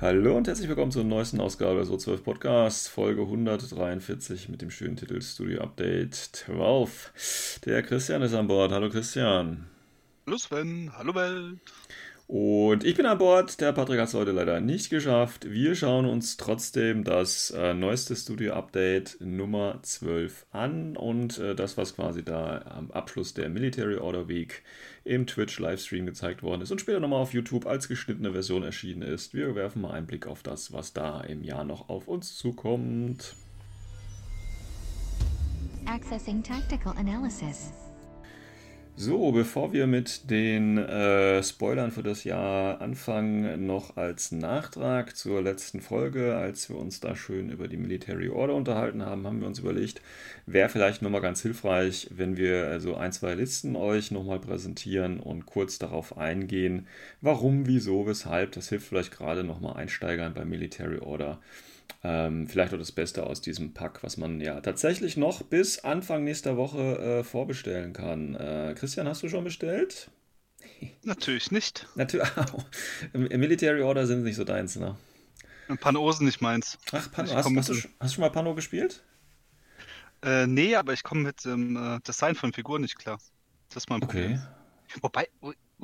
Hallo und herzlich willkommen zur neuesten Ausgabe des O12 Podcasts, Folge 143 mit dem schönen Titel Studio Update 12. Der Christian ist an Bord. Hallo Christian. Hallo Sven, hallo Welt. Und ich bin an Bord. Der Patrick hat es heute leider nicht geschafft. Wir schauen uns trotzdem das äh, neueste Studio-Update Nummer 12 an und äh, das, was quasi da am Abschluss der Military Order Week im Twitch-Livestream gezeigt worden ist und später nochmal auf YouTube als geschnittene Version erschienen ist. Wir werfen mal einen Blick auf das, was da im Jahr noch auf uns zukommt. Accessing tactical analysis. So, bevor wir mit den äh, Spoilern für das Jahr anfangen, noch als Nachtrag zur letzten Folge, als wir uns da schön über die Military Order unterhalten haben, haben wir uns überlegt, wäre vielleicht nochmal ganz hilfreich, wenn wir also ein, zwei Listen euch nochmal präsentieren und kurz darauf eingehen, warum, wieso, weshalb. Das hilft vielleicht gerade nochmal Einsteigern bei Military Order ähm, vielleicht auch das Beste aus diesem Pack, was man ja tatsächlich noch bis Anfang nächster Woche äh, vorbestellen kann. Äh, Christian, hast du schon bestellt? Natürlich nicht. Natürlich. Military Order sind nicht so deins, ne? Panosen nicht meins. Ach, Pano, hast, hast, du, hast, du, schon mal Pano gespielt? Äh, nee, aber ich komme mit dem äh, Design von Figuren nicht klar. Das ist mein Problem. Okay. Wobei,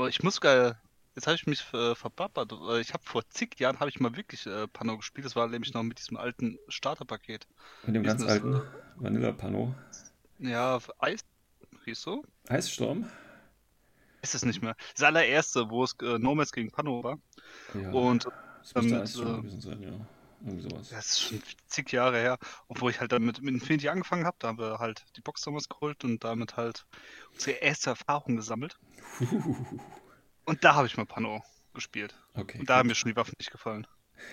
ich muss sogar Jetzt habe ich mich äh, verbabbert. Ich habe vor zig Jahren habe ich mal wirklich äh, Pano gespielt. Das war nämlich noch mit diesem alten Starterpaket. Mit dem ganz alten äh, Vanilla Pano. Ja, Eis. Hieß so? Eissturm? Ist es nicht mehr. Das allererste, wo es äh, Nomads gegen Pano war. Ja, Und das müsste Eissturm gewesen sein, ja. Irgendwie sowas. Das ist schon zig Jahre her. Obwohl ich halt damit mit Infinity angefangen habe. Da haben wir halt die Box damals geholt und damit halt unsere erste Erfahrung gesammelt. Und da habe ich mal Pano gespielt. Okay. Und da gut. haben mir schon die Waffen nicht gefallen.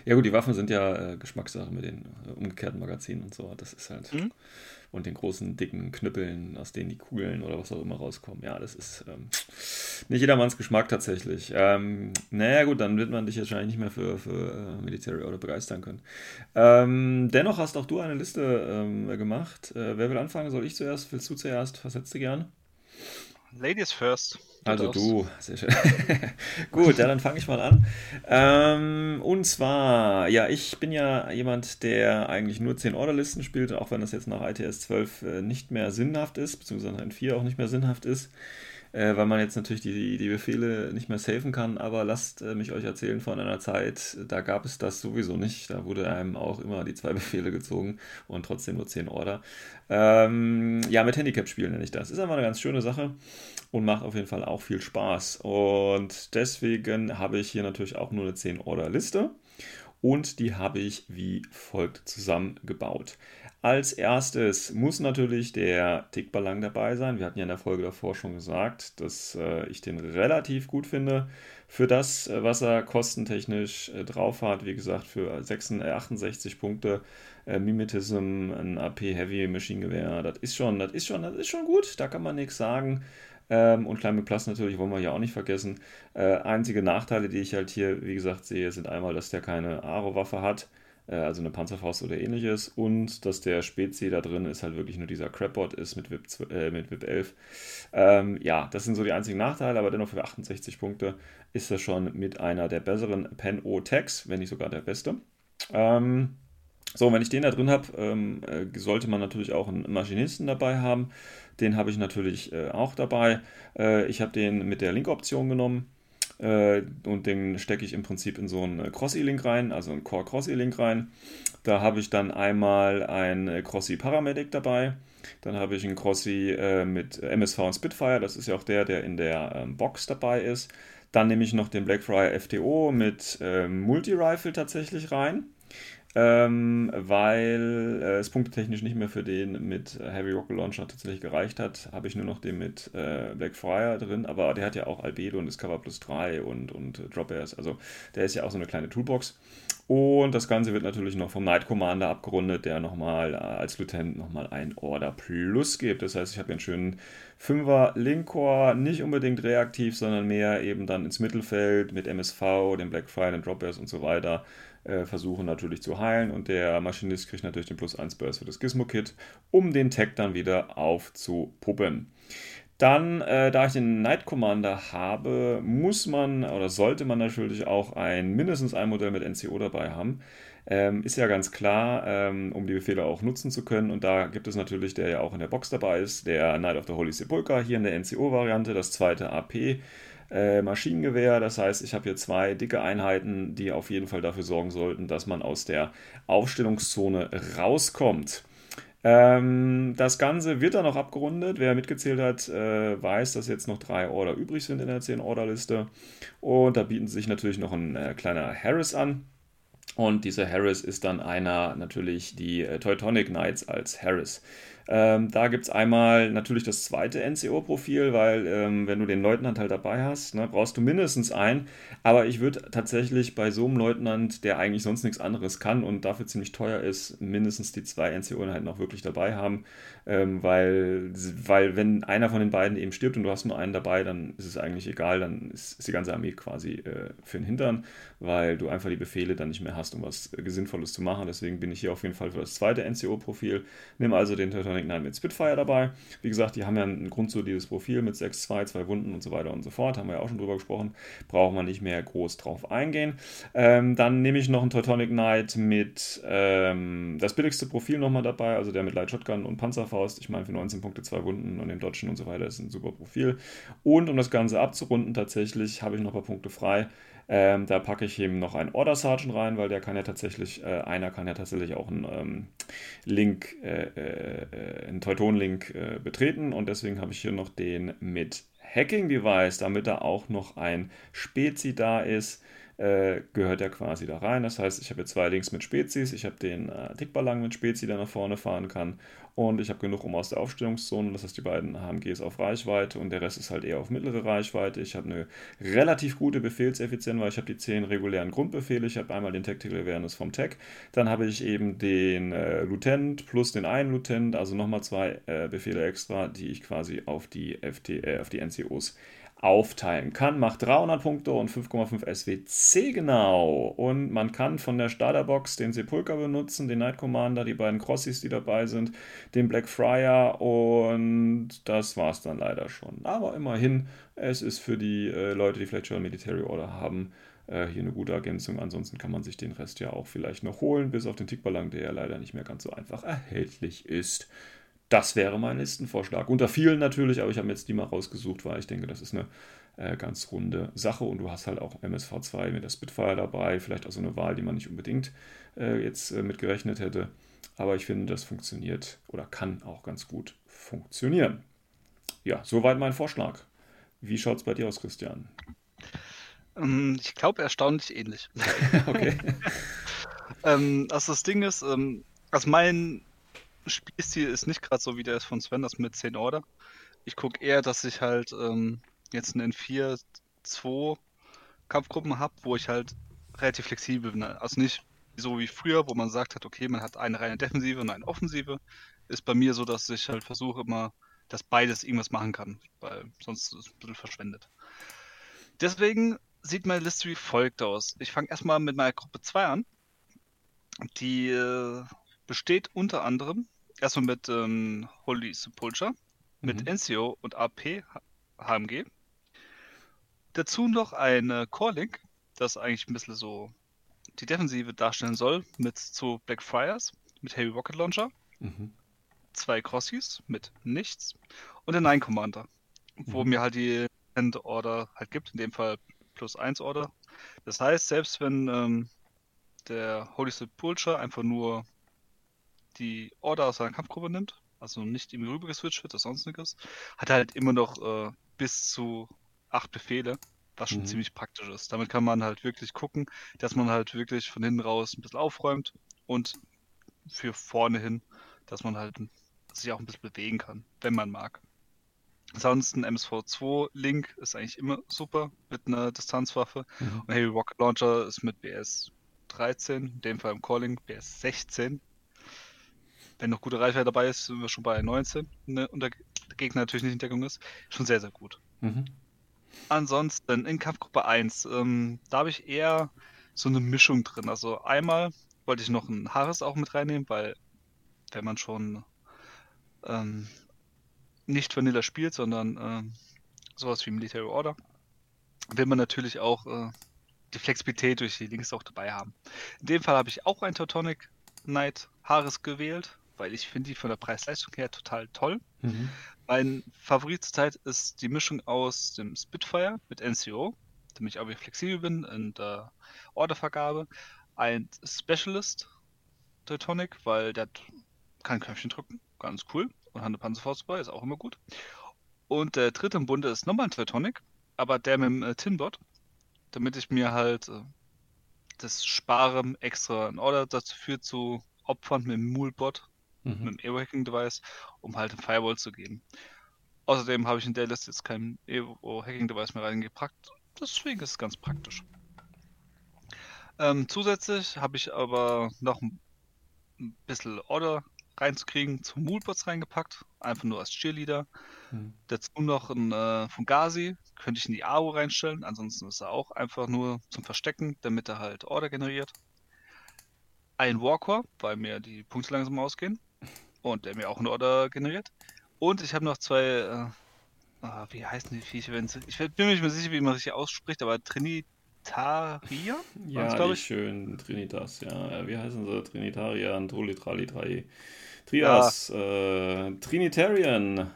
Ja gut, die Waffen sind ja äh, Geschmackssache mit den äh, umgekehrten Magazinen und so. Das ist halt. Mhm. Und den großen, dicken Knüppeln, aus denen die Kugeln oder was auch immer rauskommen. Ja, das ist ähm, nicht jedermanns Geschmack tatsächlich. Ähm, naja gut, dann wird man dich wahrscheinlich nicht mehr für, für äh, Military Order begeistern können. Ähm, dennoch hast auch du eine Liste ähm, gemacht. Äh, wer will anfangen? Soll ich zuerst? Willst du zuerst? Was hättest du gern? Ladies first. Also du, sehr schön. Gut, ja, dann fange ich mal an. Ähm, und zwar, ja, ich bin ja jemand, der eigentlich nur 10 Orderlisten spielt, auch wenn das jetzt nach ITS 12 äh, nicht mehr sinnhaft ist, beziehungsweise in 4 auch nicht mehr sinnhaft ist äh, weil man jetzt natürlich die, die Befehle nicht mehr safen kann. Aber lasst äh, mich euch erzählen von einer Zeit, da gab es das sowieso nicht. Da wurde einem auch immer die zwei Befehle gezogen und trotzdem nur 10 Order. Ähm, ja, mit Handicap spielen nenne ich das. Ist einfach eine ganz schöne Sache und macht auf jeden Fall auch viel Spaß. Und deswegen habe ich hier natürlich auch nur eine 10 Order Liste und die habe ich wie folgt zusammengebaut. Als erstes muss natürlich der Tickballang dabei sein. Wir hatten ja in der Folge davor schon gesagt, dass äh, ich den relativ gut finde. Für das, äh, was er kostentechnisch äh, drauf hat, wie gesagt, für 66, 68 äh, Punkte äh, Mimetism, ein AP Heavy Maschinengewehr, das ist schon, das ist schon, das ist schon gut, da kann man nichts sagen. Ähm, und Climate Plus natürlich wollen wir ja auch nicht vergessen. Äh, einzige Nachteile, die ich halt hier, wie gesagt, sehe, sind einmal, dass der keine Aro-Waffe hat also eine Panzerfaust oder ähnliches. Und dass der Spezi da drin ist halt wirklich nur dieser Crapbot ist mit VIP, äh, mit VIP 11. Ähm, ja, das sind so die einzigen Nachteile, aber dennoch für 68 Punkte ist das schon mit einer der besseren Pen O-Tags, wenn nicht sogar der beste. Ähm, so, wenn ich den da drin habe, ähm, äh, sollte man natürlich auch einen Maschinisten dabei haben. Den habe ich natürlich äh, auch dabei. Äh, ich habe den mit der Link-Option genommen. Äh, und den stecke ich im Prinzip in so einen Cross-E-Link rein, also einen Core Cross-E-Link rein. Da habe ich dann einmal ein Crossy Paramedic dabei. Dann habe ich einen Crossy äh, mit MSV und Spitfire. Das ist ja auch der, der in der ähm, Box dabei ist. Dann nehme ich noch den Blackfriar FTO mit äh, Multi-Rifle tatsächlich rein ähm, weil äh, es punktetechnisch nicht mehr für den mit Heavy Rocket Launcher tatsächlich gereicht hat, habe ich nur noch den mit äh, Blackfire drin, aber der hat ja auch Albedo und Discover Plus 3 und, und äh, Drop Airs, also der ist ja auch so eine kleine Toolbox. Und das Ganze wird natürlich noch vom Knight Commander abgerundet, der nochmal äh, als Lieutenant nochmal ein Order Plus gibt. Das heißt, ich habe einen schönen 5er Linkcore, nicht unbedingt reaktiv, sondern mehr eben dann ins Mittelfeld mit MSV, dem Blackfire, den Drop Airs und so weiter äh, versuchen natürlich zu heilen und der Maschinist kriegt natürlich den Plus 1 Burst für das Gizmo-Kit, um den Tag dann wieder aufzupuppen. Dann, äh, da ich den Night Commander habe, muss man oder sollte man natürlich auch ein mindestens ein Modell mit NCO dabei haben. Ähm, ist ja ganz klar, ähm, um die Befehle auch nutzen zu können. Und da gibt es natürlich, der ja auch in der Box dabei ist, der Knight of the Holy Sepulchre, hier in der NCO-Variante, das zweite AP äh, Maschinengewehr. Das heißt, ich habe hier zwei dicke Einheiten, die auf jeden Fall dafür sorgen sollten, dass man aus der Aufstellungszone rauskommt. Ähm, das Ganze wird dann noch abgerundet. Wer mitgezählt hat, äh, weiß, dass jetzt noch drei Order übrig sind in der 10-Order-Liste. Und da bieten sich natürlich noch ein äh, kleiner Harris an. Und dieser Harris ist dann einer, natürlich die äh, Teutonic Knights als Harris. Ähm, da gibt es einmal natürlich das zweite NCO-Profil, weil ähm, wenn du den Leutnant halt dabei hast, ne, brauchst du mindestens einen. Aber ich würde tatsächlich bei so einem Leutnant, der eigentlich sonst nichts anderes kann und dafür ziemlich teuer ist, mindestens die zwei NCO-Einheiten auch wirklich dabei haben. Ähm, weil, weil wenn einer von den beiden eben stirbt und du hast nur einen dabei, dann ist es eigentlich egal, dann ist, ist die ganze Armee quasi äh, für den Hintern, weil du einfach die Befehle dann nicht mehr hast, um was äh, Sinnvolles zu machen. Deswegen bin ich hier auf jeden Fall für das zweite NCO-Profil. Nimm also den Teutonic Knight mit Spitfire dabei. Wie gesagt, die haben ja ein grundsolides Profil mit 6-2, zwei Wunden und so weiter und so fort. Haben wir ja auch schon drüber gesprochen. Braucht man nicht mehr groß drauf eingehen. Ähm, dann nehme ich noch einen Teutonic Knight mit ähm, das billigste Profil nochmal dabei, also der mit Light Shotgun und Panzerfaust. Ich meine, für 19 Punkte, zwei Wunden und den Dodgen und so weiter ist ein super Profil. Und um das Ganze abzurunden, tatsächlich habe ich noch ein paar Punkte frei. Ähm, da packe ich eben noch einen Order Sergeant rein, weil der kann ja tatsächlich, äh, einer kann ja tatsächlich auch einen ähm, Link, äh, äh, einen Teuton-Link äh, betreten. Und deswegen habe ich hier noch den mit Hacking Device, damit da auch noch ein Spezi da ist äh, gehört ja quasi da rein. Das heißt, ich habe jetzt zwei Links mit Spezies, ich habe den äh, Tickballang mit Spezi, der nach vorne fahren kann und ich habe genug um aus der Aufstellungszone, das heißt die beiden HMGs auf Reichweite und der Rest ist halt eher auf mittlere Reichweite. Ich habe eine relativ gute Befehlseffizienz, weil ich habe die zehn regulären Grundbefehle, ich habe einmal den Tactical Awareness vom Tech, dann habe ich eben den äh, Lieutenant plus den einen Lieutenant, also nochmal zwei äh, Befehle extra, die ich quasi auf die, FT, äh, auf die NCOs aufteilen kann. Macht 300 Punkte und 5,5 SWC genau. Und man kann von der Starterbox den Sepulcher benutzen, den Night Commander, die beiden Crossies, die dabei sind, den Black Friar und das war es dann leider schon. Aber immerhin, es ist für die äh, Leute, die vielleicht schon Military Order haben, äh, hier eine gute Ergänzung. Ansonsten kann man sich den Rest ja auch vielleicht noch holen, bis auf den Tickballang, der ja leider nicht mehr ganz so einfach erhältlich ist. Das wäre mein Listenvorschlag. Unter vielen natürlich, aber ich habe jetzt die mal rausgesucht, weil ich denke, das ist eine äh, ganz runde Sache und du hast halt auch MSV2 mit der Spitfire dabei, vielleicht auch so eine Wahl, die man nicht unbedingt äh, jetzt äh, mit gerechnet hätte. Aber ich finde, das funktioniert oder kann auch ganz gut funktionieren. Ja, soweit mein Vorschlag. Wie schaut es bei dir aus, Christian? Ähm, ich glaube erstaunlich ähnlich. okay. ähm, also das Ding ist, ähm, also mein Spielstil ist nicht gerade so wie der ist von Sven, das mit 10 Order. Ich gucke eher, dass ich halt ähm, jetzt einen 4-2 Kampfgruppen habe, wo ich halt relativ flexibel bin. Also nicht so wie früher, wo man sagt hat, okay, man hat eine reine Defensive und eine Offensive. Ist bei mir so, dass ich halt versuche immer, dass beides irgendwas machen kann, weil sonst ist es ein bisschen verschwendet. Deswegen sieht meine Liste wie folgt aus. Ich fange erstmal mit meiner Gruppe 2 an. Die äh, besteht unter anderem erstmal mit ähm, Holy Sepulture, mit mhm. NCO und AP HMG. Dazu noch ein äh, Core-Link, das eigentlich ein bisschen so die Defensive darstellen soll, mit zu Blackfriars, mit Heavy Rocket Launcher, mhm. zwei Crossies mit nichts und den Nine Commander, wo mhm. mir halt die End Order halt gibt, in dem Fall plus 1 Order. Das heißt, selbst wenn ähm, der Holy Sepulture einfach nur die Order aus seiner Kampfgruppe nimmt, also nicht ihm rüber geswitcht wird oder sonstiges, hat er halt immer noch äh, bis zu acht Befehle, was schon Mhm. ziemlich praktisch ist. Damit kann man halt wirklich gucken, dass man halt wirklich von hinten raus ein bisschen aufräumt und für vorne hin, dass man halt sich auch ein bisschen bewegen kann, wenn man mag. Ansonsten MSV2 Link ist eigentlich immer super mit einer Distanzwaffe. Mhm. Und Heavy Rocket Launcher ist mit BS 13, in dem Fall im Calling BS 16. Wenn noch gute Reichweite dabei ist, sind wir schon bei 19 ne, und der Gegner natürlich nicht in Deckung ist. Schon sehr, sehr gut. Mhm. Ansonsten in Kampfgruppe 1, ähm, da habe ich eher so eine Mischung drin. Also einmal wollte ich noch ein Haares auch mit reinnehmen, weil wenn man schon ähm, nicht Vanilla spielt, sondern ähm, sowas wie Military Order, will man natürlich auch äh, die Flexibilität durch die Links auch dabei haben. In dem Fall habe ich auch ein Teutonic Knight Haares gewählt, weil ich finde die von der Preis-Leistung her total toll. Mhm. Mein Favorit zurzeit ist die Mischung aus dem Spitfire mit NCO, damit ich auch wieder flexibel bin in der Ordervergabe. Ein Specialist Teutonic, weil der kann Knöpfchen drücken, ganz cool. Und hat eine Panzerfaust ist auch immer gut. Und der dritte im Bunde ist nochmal ein Teutonic, aber der mit dem äh, Tinbot, damit ich mir halt äh, das spare, extra einen Order dazu führt zu opfern mit dem Moolbot mit Mhm. dem Evo-Hacking-Device, um halt ein Firewall zu geben. Außerdem habe ich in der Liste jetzt kein Evo-Hacking-Device mehr reingepackt, deswegen ist es ganz praktisch. Ähm, zusätzlich habe ich aber noch ein bisschen Order reinzukriegen zu Moolbots reingepackt, einfach nur als Cheerleader. Mhm. Dazu noch ein äh, Fugazi, könnte ich in die AO reinstellen, ansonsten ist er auch einfach nur zum Verstecken, damit er halt Order generiert. Ein Warcore, weil mir die Punkte langsam ausgehen und der mir auch eine Order generiert. Und ich habe noch zwei, äh, ah, wie heißen die Viecher? wenn sie- Ich bin mir nicht mehr sicher, wie man richtig ausspricht, aber Trinitaria? Ja, die ich. schönen Trinitas, ja. Äh, Wie heißen sie? Trinitarian, Trollitrali, Drei. Trias, äh, Trinitarian.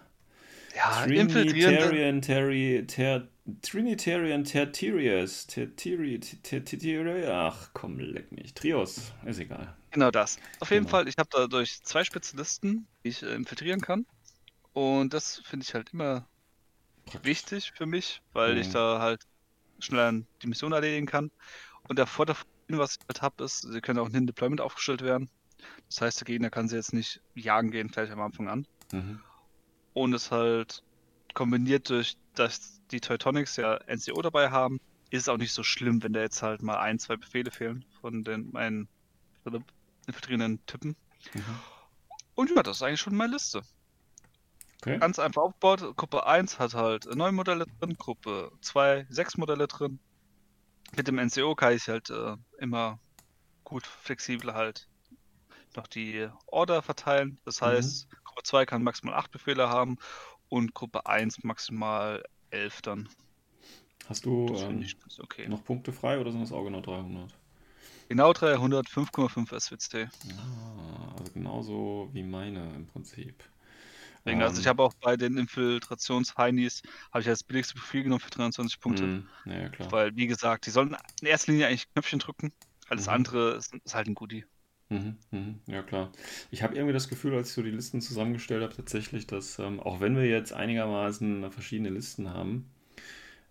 Ja. Trinitarian, Terry, ter, Trinitarian Tertirius. Tertiri, Tertiri, ach komm, leck mich. Trios, ist egal. Genau das. Auf jeden Genau. Fall, ich habe dadurch zwei Spezialisten, die ich äh, infiltrieren kann. Und das finde ich halt immer wichtig für mich, weil ich Mhm. da halt schneller die Mission erledigen kann. Und der Vorteil, was ich halt habe, ist, sie können auch in Deployment aufgestellt werden. Das heißt, der Gegner kann sie jetzt nicht jagen gehen, gleich am Anfang an. Mhm. Und es halt kombiniert durch, dass die Teutonics ja NCO dabei haben, ist es auch nicht so schlimm, wenn da jetzt halt mal ein, zwei Befehle fehlen von den meinen infiltrierenden Typen. Mhm. Und ja, das ist eigentlich schon meine Liste. Okay. Ganz einfach aufgebaut. Gruppe 1 hat halt neun Modelle drin, Gruppe 2 sechs Modelle drin. Mit dem NCO kann ich halt äh, immer gut flexibel halt noch die Order verteilen. Das Mhm. heißt, Gruppe 2 kann maximal acht Befehle haben und Gruppe 1 maximal elf dann. Hast du ähm, okay. noch Punkte frei oder sind das auch genau 300? Genau 300, 5,5 SWC. Ah, also genauso wie meine im Prinzip. Deswegen, also ich Ähm, habe auch bei den Infiltrations-Heinis, habe ich als billigste Profil genommen für 23 Punkte. mh, Ja, ja, klar. Weil, wie gesagt, die sollen in erster Linie eigentlich Knöpfchen drücken. Alles Mhm. andere ist, ist halt ein Goodie. Mhm, mhm, ja klar. Ich habe irgendwie das Gefühl, als ich so die Listen zusammengestellt habe, tatsächlich, dass ähm, auch wenn wir jetzt einigermaßen verschiedene Listen haben,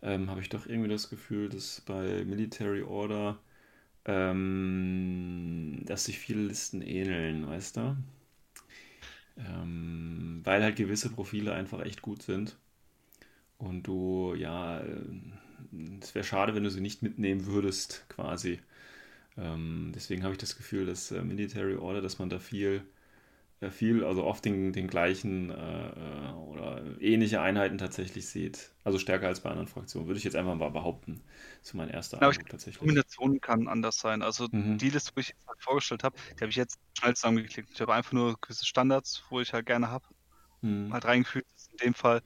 ähm, habe ich doch irgendwie das Gefühl, dass bei Military Order, ähm, dass sich viele Listen ähneln, weißt du? Ähm, weil halt gewisse Profile einfach echt gut sind. Und du, ja, äh, es wäre schade, wenn du sie nicht mitnehmen würdest, quasi. Ähm, deswegen habe ich das Gefühl, dass äh, Military Order, dass man da viel, viel, also oft den, den gleichen äh, äh, oder ähnliche Einheiten tatsächlich sieht. Also stärker als bei anderen Fraktionen, würde ich jetzt einfach mal behaupten. So mein erster ich- Eindruck tatsächlich. Kombination kann anders sein. Also Mhm. die Liste, wo ich jetzt halt vorgestellt habe, die habe ich jetzt schnell zusammengeklickt. Ich habe einfach nur gewisse Standards, wo ich halt gerne habe, Mhm. halt reingefügt. Das ist in dem Fall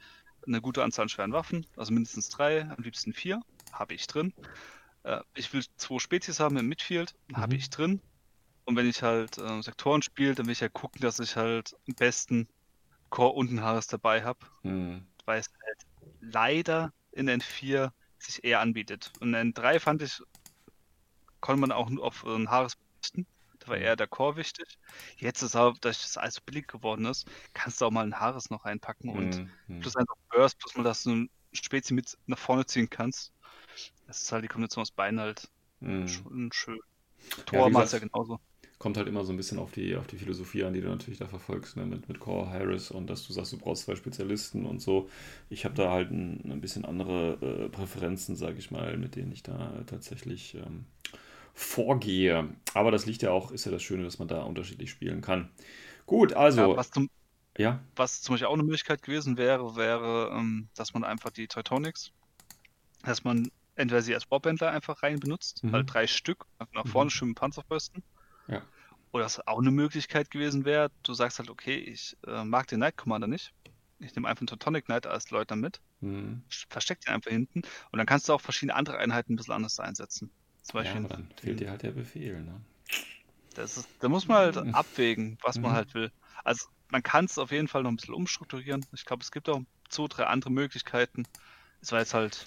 eine gute Anzahl an schweren Waffen, also mindestens drei, am liebsten vier, habe ich drin. Äh, ich will zwei Spezies haben im Midfield, habe Mhm. ich drin. Und wenn ich halt äh, Sektoren spiele, dann will ich ja gucken, dass ich halt am besten Core und ein Haares dabei habe. Mhm. weil es halt leider in N4 sich eher anbietet. Und in N3 fand ich, konnte man auch nur auf ein Haares verzichten. Da war Mhm. eher der Core wichtig. Jetzt ist auch, dass das alles so billig geworden ist, kannst du auch mal ein Haares noch reinpacken und Mhm. Plus einfach Burst, plus mal, dass du ein Spezi mit nach vorne ziehen kannst. Es ist halt die Kombination aus beiden halt Mhm. schon schön. Ja, Tor wie macht ja gesagt, genauso. Kommt halt immer so ein bisschen auf die, auf die Philosophie an, die du natürlich da verfolgst, ne? mit, mit Core Harris und dass du sagst, du brauchst zwei Spezialisten und so. Ich habe da halt ein, ein bisschen andere äh, Präferenzen, sage ich mal, mit denen ich da tatsächlich ähm, vorgehe. Aber das liegt ja auch, ist ja das Schöne, dass man da unterschiedlich spielen kann. Gut, Ja, also, was zum, ja. was zum Beispiel auch eine Möglichkeit gewesen wäre, wäre, ähm, dass man einfach die Teutonics, dass man entweder sie als Bobbändler einfach rein benutzt, Mhm. halt drei Stück, nach Mhm. vorne schön mit Panzerfäusten. Ja. Oder was auch eine Möglichkeit gewesen wäre, du sagst halt, okay, ich äh, mag den Knight Commander nicht. Ich nehme einfach einen Teutonic Knight als Leutnant mit, Hm. versteck den einfach hinten und dann kannst du auch verschiedene andere Einheiten ein bisschen anders einsetzen. Zum Ja, Beispiel aber dann fehlt dir halt der Befehl, ne? Das ist, da muss man halt Mhm. abwägen, was man Mhm. halt will. Also man kann es auf jeden Fall noch ein bisschen umstrukturieren. Ich glaube, es gibt auch zwei, drei andere Möglichkeiten. Es war jetzt halt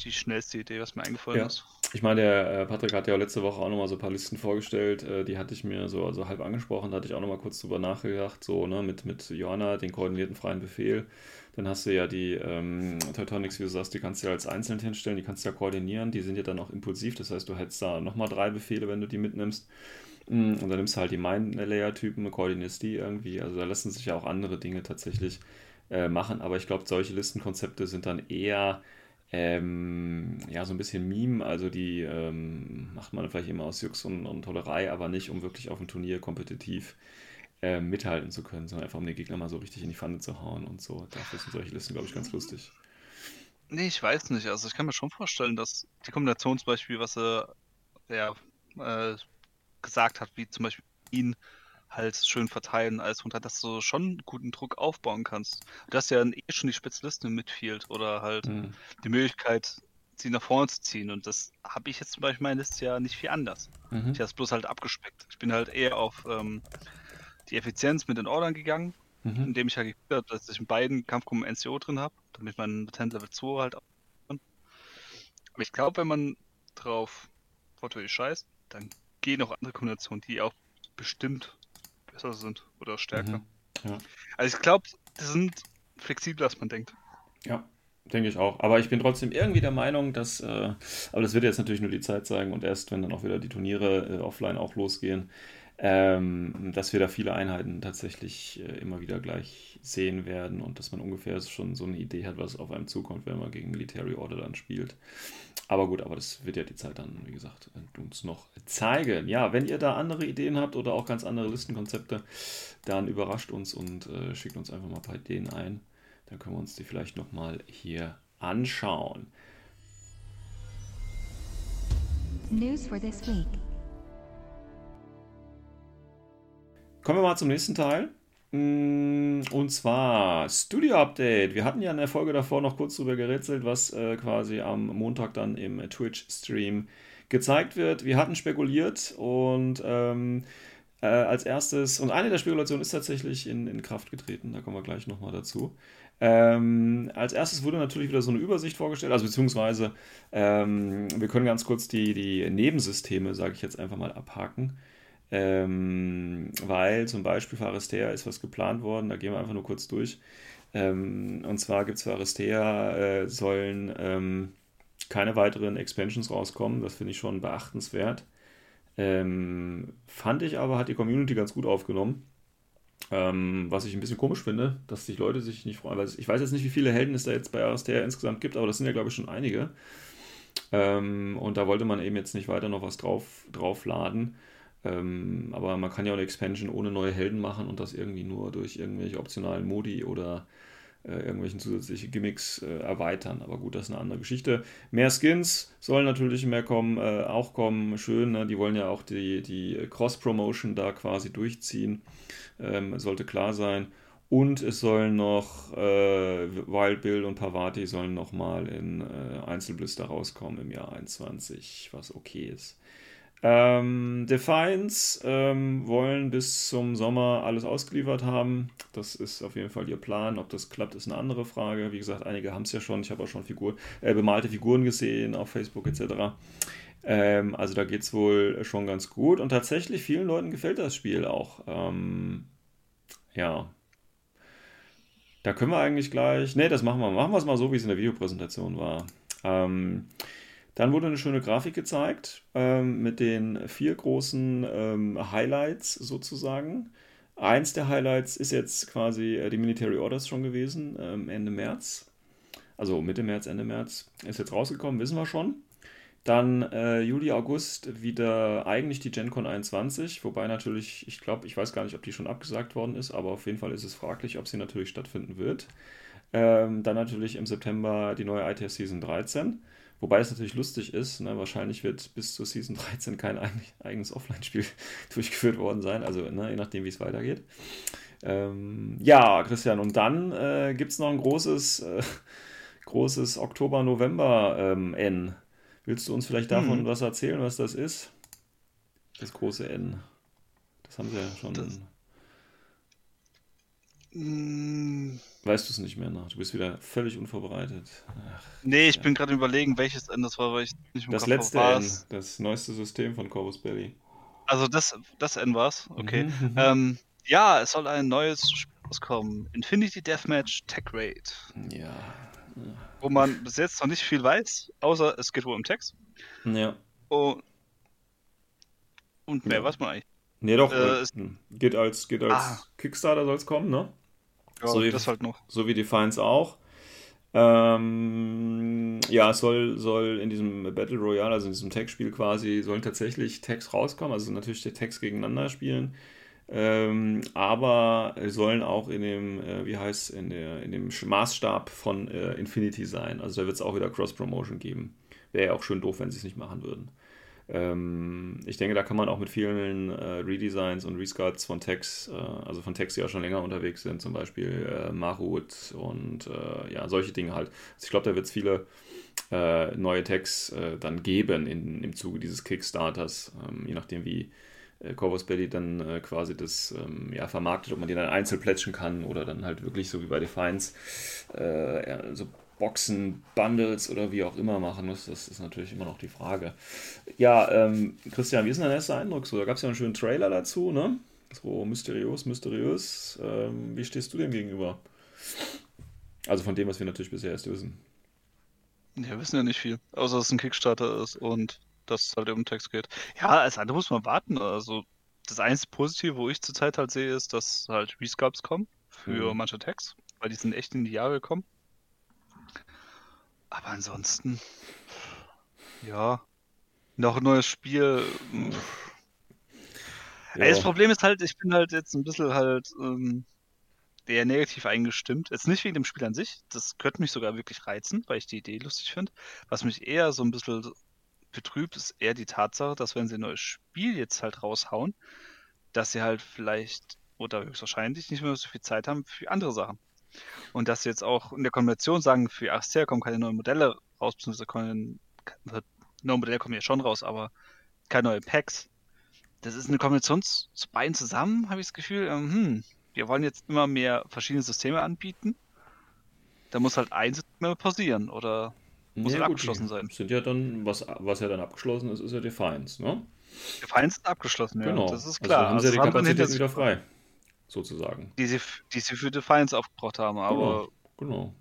die schnellste Idee, was mir eingefallen Ja. ist. Ich meine, der äh, Patrick hat ja auch letzte Woche auch nochmal so ein paar Listen vorgestellt, äh, die hatte ich mir so also halb angesprochen, da hatte ich auch nochmal kurz drüber nachgedacht, so, ne, mit, mit Johanna, den koordinierten freien Befehl. Dann hast du ja die ähm, Teutonics, wie du sagst, die kannst du ja als einzeln hinstellen, die kannst du ja koordinieren, die sind ja dann auch impulsiv, das heißt, du hättest da nochmal drei Befehle, wenn du die mitnimmst. Mm, Und dann nimmst du halt die Mind-Layer-Typen, koordinierst die irgendwie. Also da lassen sich ja auch andere Dinge tatsächlich äh, machen, aber ich glaube, solche Listenkonzepte sind dann eher ähm, ja, so ein bisschen Meme, also die ähm, macht man vielleicht immer aus Jux und, und Tollerei, aber nicht, um wirklich auf dem Turnier kompetitiv äh, mithalten zu können, sondern einfach um den Gegner mal so richtig in die Pfanne zu hauen und so. Dafür sind solche Listen, glaube ich, ganz lustig. Nee, ich weiß nicht. Also ich kann mir schon vorstellen, dass die Kombination was er ja, äh, gesagt hat, wie zum Beispiel ihn halt schön verteilen als Hunter, dass du schon guten Druck aufbauen kannst. Du hast ja dann eh schon die Spezialisten im Midfield oder halt Mhm. die Möglichkeit, sie nach vorne zu ziehen. Und das habe ich jetzt zum Beispiel meine Liste ja nicht viel anders. Mhm. Ich habe es bloß halt abgespeckt. Ich bin halt eher auf ähm, die Effizienz mit den Ordern gegangen, Mhm. indem ich halt geguckt habe, dass ich in beiden Kampfgruppen NCO drin habe, damit mein Latent Level 2 halt auch kann. Aber ich glaube, wenn man drauf wortwörtlich scheißt, dann gehen auch andere Kombinationen, die auch bestimmt besser sind oder stärker. Mhm. Ja. Also ich glaube, die sind flexibler, als man denkt. Ja, denke ich auch. Aber ich bin trotzdem irgendwie der Meinung, dass, äh, aber das wird jetzt natürlich nur die Zeit zeigen und erst, wenn dann auch wieder die Turniere äh, offline auch losgehen, ähm, dass wir da viele Einheiten tatsächlich äh, immer wieder gleich sehen werden und dass man ungefähr schon so eine Idee hat, was auf einem zukommt, wenn man gegen Military Order dann spielt. Aber gut, aber das wird ja die Zeit dann, wie gesagt, uns noch zeigen. Ja, wenn ihr da andere Ideen habt oder auch ganz andere Listenkonzepte, dann überrascht uns und äh, schickt uns einfach mal ein paar Ideen ein. Dann können wir uns die vielleicht nochmal hier anschauen. News for this week. Kommen wir mal zum nächsten Teil. Mm, Und zwar Studio Update. Wir hatten ja in der Folge davor noch kurz drüber gerätselt, was äh, quasi am Montag dann im Twitch-Stream gezeigt wird. Wir hatten spekuliert und ähm, äh, als erstes, und eine der Spekulationen ist tatsächlich in, in Kraft getreten, da kommen wir gleich nochmal dazu. Ähm, als erstes wurde natürlich wieder so eine Übersicht vorgestellt, also beziehungsweise ähm, wir können ganz kurz die, die Nebensysteme, sage ich jetzt einfach mal, abhaken. Ähm, weil zum Beispiel für Aristea ist was geplant worden, da gehen wir einfach nur kurz durch. Ähm, und zwar gibt es für Aristea äh, sollen ähm, keine weiteren Expansions rauskommen, das finde ich schon beachtenswert. Ähm, fand ich aber, hat die Community ganz gut aufgenommen. Ähm, was ich ein bisschen komisch finde, dass sich Leute sich nicht freuen. Weil ich weiß jetzt nicht, wie viele Helden es da jetzt bei Aristea insgesamt gibt, aber das sind ja, glaube ich, schon einige. Ähm, und da wollte man eben jetzt nicht weiter noch was drauf, draufladen. Ähm, aber man kann ja auch eine Expansion ohne neue Helden machen und das irgendwie nur durch irgendwelche optionalen Modi oder äh, irgendwelchen zusätzlichen Gimmicks äh, erweitern. Aber gut, das ist eine andere Geschichte. Mehr Skins sollen natürlich mehr kommen, äh, auch kommen. Schön, ne? die wollen ja auch die, die Cross-Promotion da quasi durchziehen. Ähm, sollte klar sein. Und es sollen noch äh, Wild Bill und Pavati sollen nochmal in äh, Einzelblister rauskommen im Jahr 21, was okay ist. Ähm, Defiance ähm, wollen bis zum Sommer alles ausgeliefert haben. Das ist auf jeden Fall ihr Plan. Ob das klappt, ist eine andere Frage. Wie gesagt, einige haben es ja schon. Ich habe auch schon Figur, äh, bemalte Figuren gesehen auf Facebook etc. Ähm, also da geht es wohl schon ganz gut. Und tatsächlich vielen Leuten gefällt das Spiel auch. Ähm, ja. Da können wir eigentlich gleich. Ne, das machen wir. Machen wir es mal so, wie es in der Videopräsentation war. Ähm, Dann wurde eine schöne Grafik gezeigt ähm, mit den vier großen ähm, Highlights sozusagen. Eins der Highlights ist jetzt quasi äh, die Military Orders schon gewesen, ähm, Ende März. Also Mitte März, Ende März. Ist jetzt rausgekommen, wissen wir schon. Dann äh, Juli, August wieder eigentlich die GenCon 21, wobei natürlich, ich glaube, ich weiß gar nicht, ob die schon abgesagt worden ist, aber auf jeden Fall ist es fraglich, ob sie natürlich stattfinden wird. Ähm, dann natürlich im September die neue ITS Season 13. Wobei es natürlich lustig ist, ne? wahrscheinlich wird bis zur Season 13 kein eigenes Offline-Spiel durchgeführt worden sein, also ne, je nachdem, wie es weitergeht. Ähm, ja, Christian, und dann äh, gibt es noch ein großes, äh, großes Oktober-November-N. Ähm, Willst du uns vielleicht davon hm. was erzählen, was das ist? Das große N. Das haben sie ja schon. Das... Weißt du es nicht mehr nach? Du bist wieder völlig unvorbereitet. Ach, nee, ich ja. bin gerade überlegen, welches N das war, weil ich nicht mehr Das letzte N, das neueste System von Corvus Belly. Also das, das N war's? Okay. Mhm. mhm. Ähm, ja, es soll ein neues Spiel rauskommen. Infinity Deathmatch Tech Raid. Ja. Wo man bis jetzt noch nicht viel weiß, außer es geht wohl um Text. Ja. Und, und mehr ja. weiß man eigentlich. Nee, doch. Äh, äh geht als, geht als ah. Kickstarter soll es kommen, ne? Ja, so wie, das halt noch. So wie Defiance auch. Ähm, ja, es soll, soll in diesem Battle Royale, also in diesem Tag-Spiel quasi, sollen tatsächlich Tags rauskommen, also natürlich die Tags gegeneinander spielen. Ähm, aber sollen auch in dem, äh, wie heißt in der, in dem Maßstab von äh, Infinity sein. Also da wird es auch wieder Cross-Promotion geben. Wäre ja auch schön doof, wenn sie es nicht machen würden. Ähm, ich denke, da kann man auch mit vielen äh, Redesigns und Resculpts von Text, äh, also von Text, die auch schon länger unterwegs sind, zum Beispiel äh, Marut und äh, ja, solche Dinge halt. Also ich glaube, da wird es viele äh, neue Tags äh, dann geben in, im Zuge dieses Kickstarters, ähm, je nachdem wie Corvus Belly dann quasi das ähm, ja, vermarktet, ob man die dann einzeln plätschen kann oder dann halt wirklich so wie bei Defiance ja, so Boxen, Bundles oder wie auch immer machen muss. Das ist natürlich immer noch die Frage. Ja, ähm, Christian, wie ist denn dein erster Eindruck so? Da gab es ja einen schönen Trailer dazu, ne? So mysteriös, mysteriös. Ähm, wie stehst du dem gegenüber? Also von dem, was wir natürlich bisher erst wissen. Ja, wir wissen ja nicht viel, außer dass es ein Kickstarter ist und dass es halt um Text geht. Ja, als andere muss man warten. Also das einzige Positive, wo ich zurzeit halt sehe, ist, dass halt Resculpts kommen für mhm. manche Tags, weil die sind echt in die Jahre gekommen. Aber ansonsten, ja, noch ein neues Spiel. Ja. Das Problem ist halt, ich bin halt jetzt ein bisschen halt ähm, eher negativ eingestimmt. Jetzt nicht wegen dem Spiel an sich, das könnte mich sogar wirklich reizen, weil ich die Idee lustig finde. Was mich eher so ein bisschen betrübt, ist eher die Tatsache, dass wenn sie ein neues Spiel jetzt halt raushauen, dass sie halt vielleicht oder höchstwahrscheinlich nicht mehr so viel Zeit haben für andere Sachen. Und dass sie jetzt auch in der Konvention sagen, für ASTR kommen keine neuen Modelle raus, beziehungsweise kommen, neue Modelle kommen ja schon raus, aber keine neuen Packs. Das ist eine Konvention zu beiden zusammen, habe ich das Gefühl. Ähm, hm, wir wollen jetzt immer mehr verschiedene Systeme anbieten. Da muss halt eins mehr pausieren oder muss ja, halt abgeschlossen sein. Sind ja dann, was, was ja dann abgeschlossen ist, ist ja Defiance, ne? Defiance ist abgeschlossen, ja. Genau. Das ist also klar. Also haben sie also ja die Kapazitäten wieder frei, sozusagen. Die sie, die sie für Defiance aufgebracht haben, aber. Genau. genau.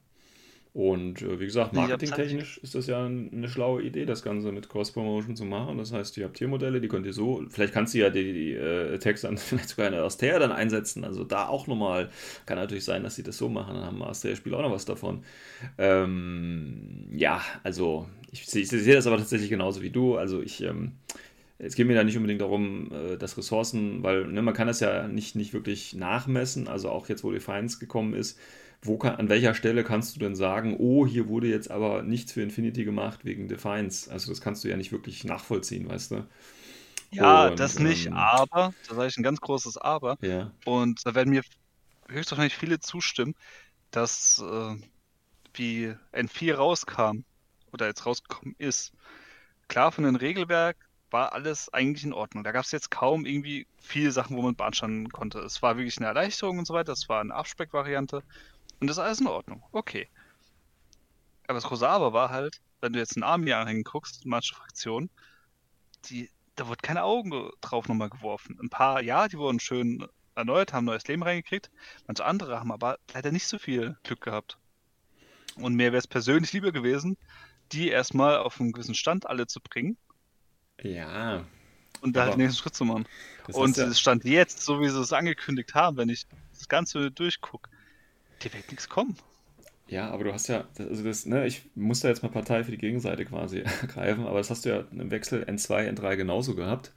Und äh, wie gesagt, marketingtechnisch ist das ja eine schlaue Idee, das Ganze mit Cross-Promotion zu machen. Das heißt, ihr habt Tiermodelle, die könnt ihr so, vielleicht kannst du ja die, die äh, Text dann vielleicht sogar in der Aster dann einsetzen. Also da auch nochmal, kann natürlich sein, dass sie das so machen, dann haben Aster-Spieler auch noch was davon. Ähm, ja, also ich, ich, sehe das aber tatsächlich genauso wie du. Also ich, ähm, es geht mir da nicht unbedingt darum, äh, dass Ressourcen, weil ne, man kann das ja nicht, nicht wirklich nachmessen. Also auch jetzt, wo Defiance gekommen ist, wo kann, an welcher Stelle kannst du denn sagen, oh, hier wurde jetzt aber nichts für Infinity gemacht wegen Defiance? Also das kannst du ja nicht wirklich nachvollziehen, weißt du? Ja, Und, das nicht, ähm, aber, da sage ich ein ganz großes Aber. Ja. Und da werden mir höchstwahrscheinlich viele zustimmen, dass äh, wie N4 rauskam oder jetzt rausgekommen ist, klar von dem Regelwerk war alles eigentlich in Ordnung. Da gab es jetzt kaum irgendwie viele Sachen, wo man beanstanden konnte. Es war wirklich eine Erleichterung und so weiter. Das war eine Abspeckvariante. Und das ist alles in Ordnung. Okay. Aber das große Aber war halt, wenn du jetzt einen Army anhängen guckst, manche Fraktionen, die, da wurde keine Augen drauf nochmal geworfen. Ein paar, ja, die wurden schön erneuert, haben neues Leben reingekriegt. Manche andere haben aber leider nicht so viel Glück gehabt. Und mir wäre es persönlich lieber gewesen, die erstmal auf einen gewissen Stand alle zu bringen. Ja. Und da halt den nächsten Schritt zu machen. Und es stand jetzt, so wie sie es angekündigt haben, wenn ich das Ganze durchgucke, dir wird nichts kommen. Ja, aber du hast ja, also das, ne, ich muss da jetzt mal Partei für die Gegenseite quasi ergreifen, aber das hast du ja im Wechsel N2, N3 genauso gehabt.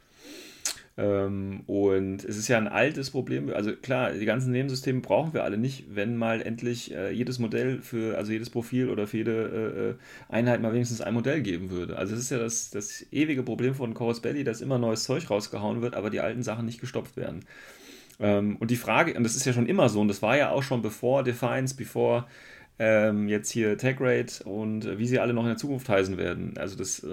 Ähm, und es ist ja ein altes Problem. Also klar, die ganzen Nebensysteme brauchen wir alle nicht, wenn mal endlich äh, jedes Modell für, also jedes Profil oder für jede äh, Einheit mal wenigstens ein Modell geben würde. Also es ist ja das, das ewige Problem von Chorus Belly, dass immer neues Zeug rausgehauen wird, aber die alten Sachen nicht gestopft werden. Ähm, und die Frage, und das ist ja schon immer so, und das war ja auch schon bevor Defiance, bevor ähm, jetzt hier Tag Rate und äh, wie sie alle noch in der Zukunft heißen werden. Also das,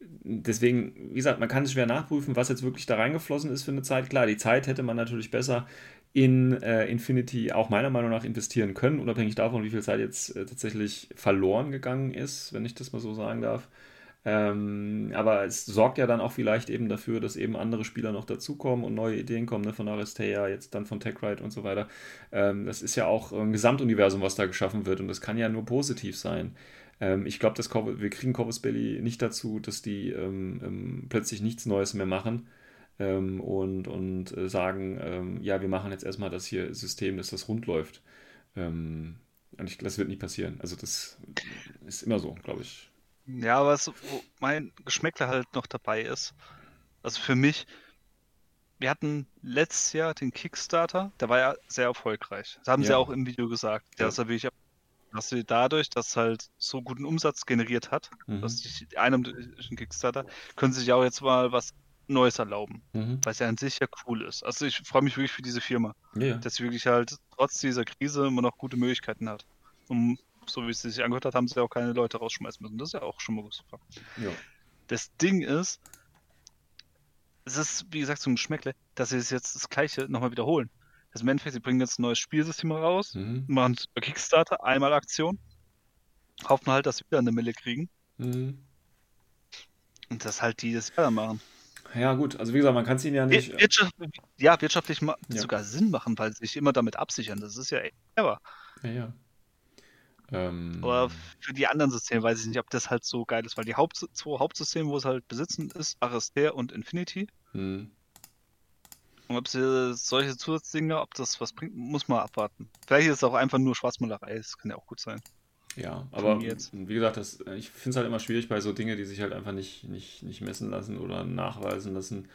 deswegen, wie gesagt, man kann es schwer nachprüfen, was jetzt wirklich da reingeflossen ist für eine Zeit. Klar, die Zeit hätte man natürlich besser in äh, Infinity auch meiner Meinung nach investieren können, unabhängig davon, wie viel Zeit jetzt äh, tatsächlich verloren gegangen ist, wenn ich das mal so sagen darf. Ähm, aber es sorgt ja dann auch vielleicht eben dafür, dass eben andere Spieler noch dazukommen und neue Ideen kommen, ne, von Aristea, jetzt dann von TechRide und so weiter. Ähm, das ist ja auch ein Gesamtuniversum, was da geschaffen wird und das kann ja nur positiv sein. Ähm, ich glaube, wir kriegen Corvus Belly nicht dazu, dass die ähm, ähm, plötzlich nichts Neues mehr machen ähm, und, und äh, sagen, ja, wir machen jetzt erstmal das hier System, dass das rund läuft. und ich, das wird nicht passieren. Also das ist immer so, glaube ich. Ja, was wo mein Geschmäckler halt noch dabei ist, also für mich, wir hatten letztes Jahr den Kickstarter, der war ja sehr erfolgreich. Das haben sie Ja. auch im Video gesagt. Der Ja. ist ja wirklich, dass sie dadurch, dass halt so guten Umsatz generiert hat, Mhm. dass sich einem durch den Kickstarter, können sie sich auch jetzt mal was Neues erlauben, Mhm. weil es ja an sich ja cool ist. Also ich freue mich wirklich für diese Firma, Ja, ja. dass sie wirklich halt trotz dieser Krise immer noch gute Möglichkeiten hat. Um, so wie es sich angehört hat, haben sie auch keine Leute rausschmeißen müssen. Das ist ja auch schon mal super. ja. Das Ding ist, es ist, wie gesagt, so ein Geschmäckle, dass sie es jetzt das Gleiche nochmal wiederholen. Also im Endeffekt, sie bringen jetzt ein neues Spielsystem raus, Mhm. machen bei Kickstarter einmal Aktion, hoffen halt, dass sie wieder eine Mille kriegen Mhm. und das halt die das Jahr machen. Ja, gut, also wie gesagt, man kann es ihnen ja nicht. Wir- Wirtschaft, ja, wirtschaftlich Ja. sogar Sinn machen, weil sie sich immer damit absichern. Das ist ja echt clever. Ja, ja. Ähm, Aber für die anderen Systeme weiß ich nicht, ob das halt so geil ist, weil die Haupt zwei Hauptsysteme, wo es halt besitzen, ist Arister und Infinity. hm. Und ob sie solche Zusatzdinge, ob das was bringt, muss man abwarten. Vielleicht ist es auch einfach nur Schwarzmalerei, das kann ja auch gut sein. Ja, aber wie gesagt, das, ich finde es halt immer schwierig bei so Dingen, die sich halt einfach nicht, nicht, nicht messen lassen oder nachweisen lassen.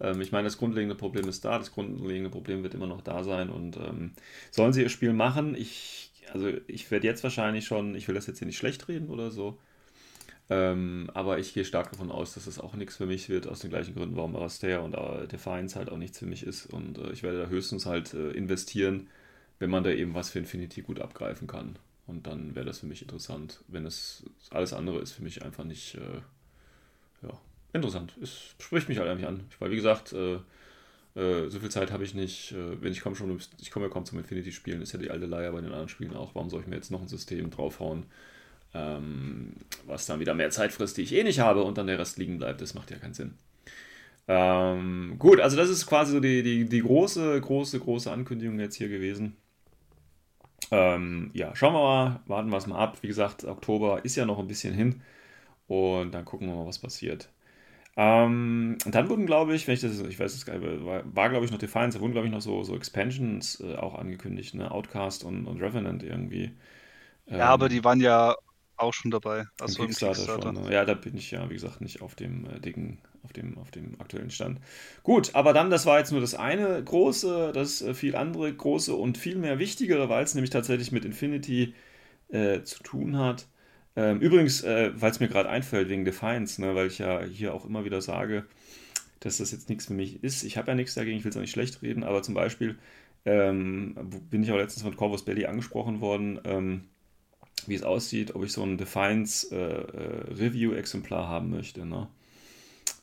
Ähm, ich meine, das grundlegende Problem ist da, das grundlegende Problem wird immer noch da sein und ähm, sollen sie ihr Spiel machen? Ich, also ich werde jetzt wahrscheinlich schon, ich will das jetzt hier nicht schlecht reden oder so, ähm, aber ich gehe stark davon aus, dass es auch nichts für mich wird, aus den gleichen Gründen, warum Arastea und äh, Defiance halt auch nichts für mich ist und äh, ich werde da höchstens halt äh, investieren, wenn man da eben was für Infinity gut abgreifen kann. Und dann wäre das für mich interessant. Wenn es alles andere ist für mich einfach nicht äh, ja, interessant. Es spricht mich halt einfach an. Weil wie gesagt, äh, äh, so viel Zeit habe ich nicht. Wenn ich komme ich komme ja kaum zum Infinity spielen, ist ja die alte Leier bei den anderen Spielen auch. Warum soll ich mir jetzt noch ein System draufhauen, ähm, was dann wieder mehr Zeit frisst, die ich eh nicht habe und dann der Rest liegen bleibt? Das macht ja keinen Sinn. Ähm, gut, also das ist quasi so die, die, die große, große, große Ankündigung jetzt hier gewesen. Ähm, ja, schauen wir mal, warten wir es mal ab. Wie gesagt, Oktober ist ja noch ein bisschen hin und dann gucken wir mal, was passiert. Ähm, und dann wurden, glaube ich, wenn ich das, ich weiß es gar nicht, war, war glaube ich noch Defiance, da wurden, glaube ich, noch so, so Expansions äh, auch angekündigt, ne? Outcast und, und Revenant irgendwie. Ja, aber die waren ja auch schon dabei. Im Also im Kickstarter, Kickstarter. schon. Ne? Ja, da bin ich ja, wie gesagt, nicht auf dem äh, dicken, auf dem, auf dem aktuellen Stand. Gut, aber dann, das war jetzt nur das eine große, das äh, viel andere große und viel mehr wichtigere, weil es nämlich tatsächlich mit Infinity äh, zu tun hat. Ähm, übrigens, äh, weil es mir gerade einfällt wegen Defiance, ne, weil ich ja hier auch immer wieder sage, dass das jetzt nichts für mich ist. Ich habe ja nichts dagegen, ich will es auch nicht schlecht reden, aber zum Beispiel ähm, bin ich auch letztens von Corvus Belly angesprochen worden, ähm, wie es aussieht, ob ich so ein Defiance äh, äh, haben möchte. Ne?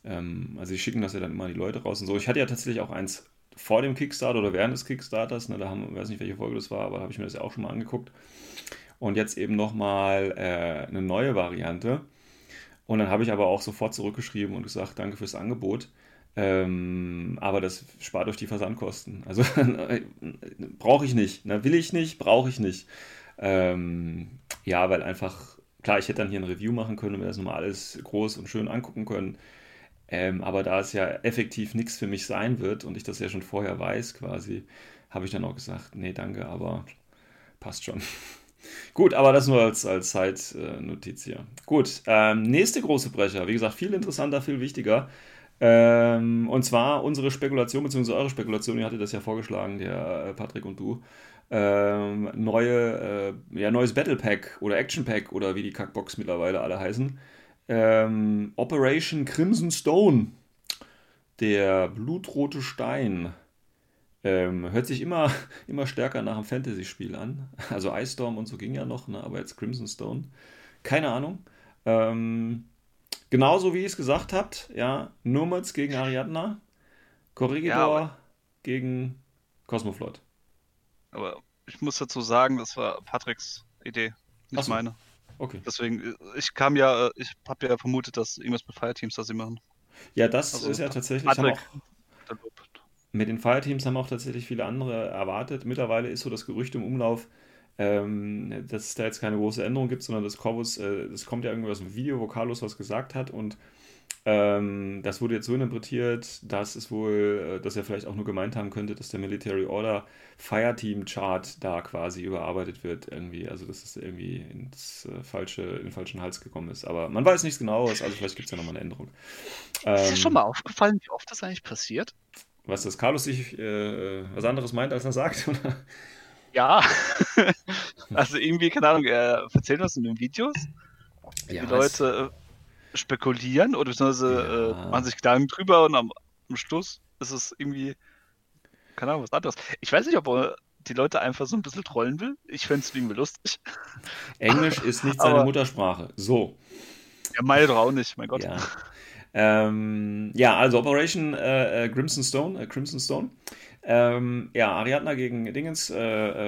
Ähm, also sie schicken das ja dann immer die Leute raus und so. Ich hatte ja tatsächlich auch eins vor dem Kickstarter oder während des Kickstarters, ne, da haben, weiß nicht, welche Folge das war, aber habe ich mir das ja auch schon mal angeguckt. Und jetzt eben nochmal äh, eine neue Variante. Und dann habe ich aber auch sofort zurückgeschrieben und gesagt, danke fürs Angebot. Ähm, aber das spart euch die Versandkosten. Also brauche ich nicht. Ne? Will ich nicht, brauche ich nicht. Ähm, ja, weil einfach, klar, ich hätte dann hier ein Review machen können und mir das nochmal alles groß und schön angucken können. Ähm, aber da es ja effektiv nichts für mich sein wird und ich das ja schon vorher weiß, quasi, habe ich dann auch gesagt, nee, danke, aber passt schon. Gut, aber das nur als, als Zeitnotiz hier. Gut, ähm, nächste große Brecher, wie gesagt, viel interessanter, viel wichtiger. Ähm, und zwar unsere Spekulation, beziehungsweise eure Spekulation, ihr hattet das ja vorgeschlagen, der äh, Patrick und du. Ähm, neue, äh, ja, neues Battle Pack oder Action Pack oder wie die Kackbox mittlerweile alle heißen. Ähm, Operation Crimson Stone. Der blutrote Stein. Ähm, hört sich immer, immer stärker nach einem Fantasy-Spiel an. Also Ice Storm und so ging ja noch, ne? aber jetzt Crimson Stone. Keine Ahnung. Ähm, genauso wie ihr es gesagt habt, ja, Nomads gegen Ariadna, Corregidor ja, gegen Cosmoflot. Aber ich muss dazu sagen, das war Patricks Idee, nicht so. meine. Okay. Deswegen, ich kam ja, ich habe ja vermutet, dass irgendwas mit Fireteams, das sie machen. Ja, das also, ist ja tatsächlich. Patrick, auch, mit den Fireteams haben auch tatsächlich viele andere erwartet. Mittlerweile ist so das Gerücht im Umlauf, ähm, dass es da jetzt keine große Änderung gibt, sondern dass Corvus, äh, das kommt ja irgendwie aus dem Video, wo Carlos was gesagt hat und ähm, das wurde jetzt so interpretiert, dass es wohl, äh, dass er vielleicht auch nur gemeint haben könnte, dass der Military Order Fireteam Chart da quasi überarbeitet wird irgendwie. Also dass es irgendwie ins äh, falsche, in den falschen Hals gekommen ist. Aber man weiß nichts genaues, also vielleicht gibt es ja nochmal eine Änderung. Ähm, ist dir schon mal aufgefallen, wie oft das eigentlich passiert? Was, dass Carlos sich äh, was anderes meint, als er sagt? Oder? Ja, also irgendwie, keine Ahnung, er erzählt was in den Videos. Ja, die Leute äh, spekulieren oder beziehungsweise ja. äh, machen sich Gedanken drüber und am, am Schluss ist es irgendwie, keine Ahnung, was anderes. Ich weiß nicht, ob er die Leute einfach so ein bisschen trollen will. Ich fände es irgendwie lustig. Englisch ist nicht seine Aber, Muttersprache. So. Ja, meine doch auch nicht, mein Gott. Ja. Ähm, ja, also Operation äh, äh, Crimson Stone, äh, Crimson Stone. Ähm, ja, Ariadna gegen Dingens, äh,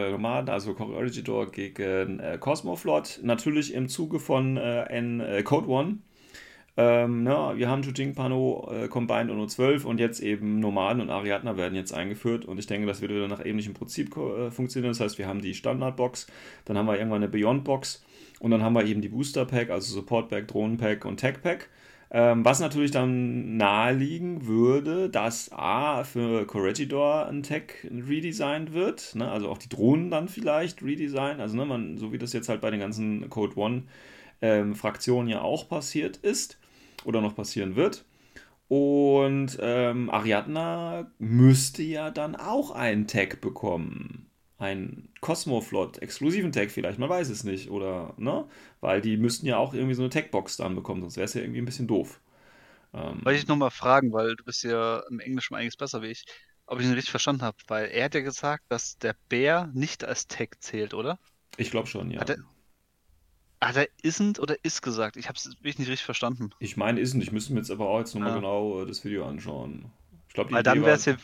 äh Nomaden, also Corregidor gegen äh, Cosmoflot. Natürlich im Zuge von äh, N, äh, Code One. Ähm, ne, wir haben Jujing Pano äh, Combined und 12 und jetzt eben Nomaden und Ariadna werden jetzt eingeführt und ich denke, das wird wieder nach ähnlichem Prinzip äh, funktionieren. Das heißt, wir haben die Standardbox, dann haben wir irgendwann eine Beyond Box und dann haben wir eben die Booster Pack, also Support Pack, Drohnen Pack und Tech Pack. Ähm, was natürlich dann naheliegen würde, dass A für Corregidor ein Tech redesigned wird, ne? also auch die Drohnen dann vielleicht redesigned, also ne, man, so wie das jetzt halt bei den ganzen Code One ähm, Fraktionen ja auch passiert ist oder noch passieren wird. Und ähm, Ariadna müsste ja dann auch einen Tag bekommen einen Cosmoflot exklusiven Tag vielleicht, man weiß es nicht, oder, ne? Weil die müssten ja auch irgendwie so eine Tagbox dann bekommen, sonst wäre es ja irgendwie ein bisschen doof. Ähm, Wollte ich nochmal fragen, weil du bist ja im Englischen einiges besser wie ich, ob ich ihn richtig verstanden habe, weil er hat ja gesagt, dass der Bär nicht als Tag zählt, oder? Ich glaube schon, ja. Hat er, hat er isn't oder ist gesagt? Ich habe es nicht richtig verstanden. Ich meine isn't, ich müsste mir jetzt aber auch jetzt nochmal ja. genau äh, das Video anschauen. Ich glaube, Weil dann wäre es ja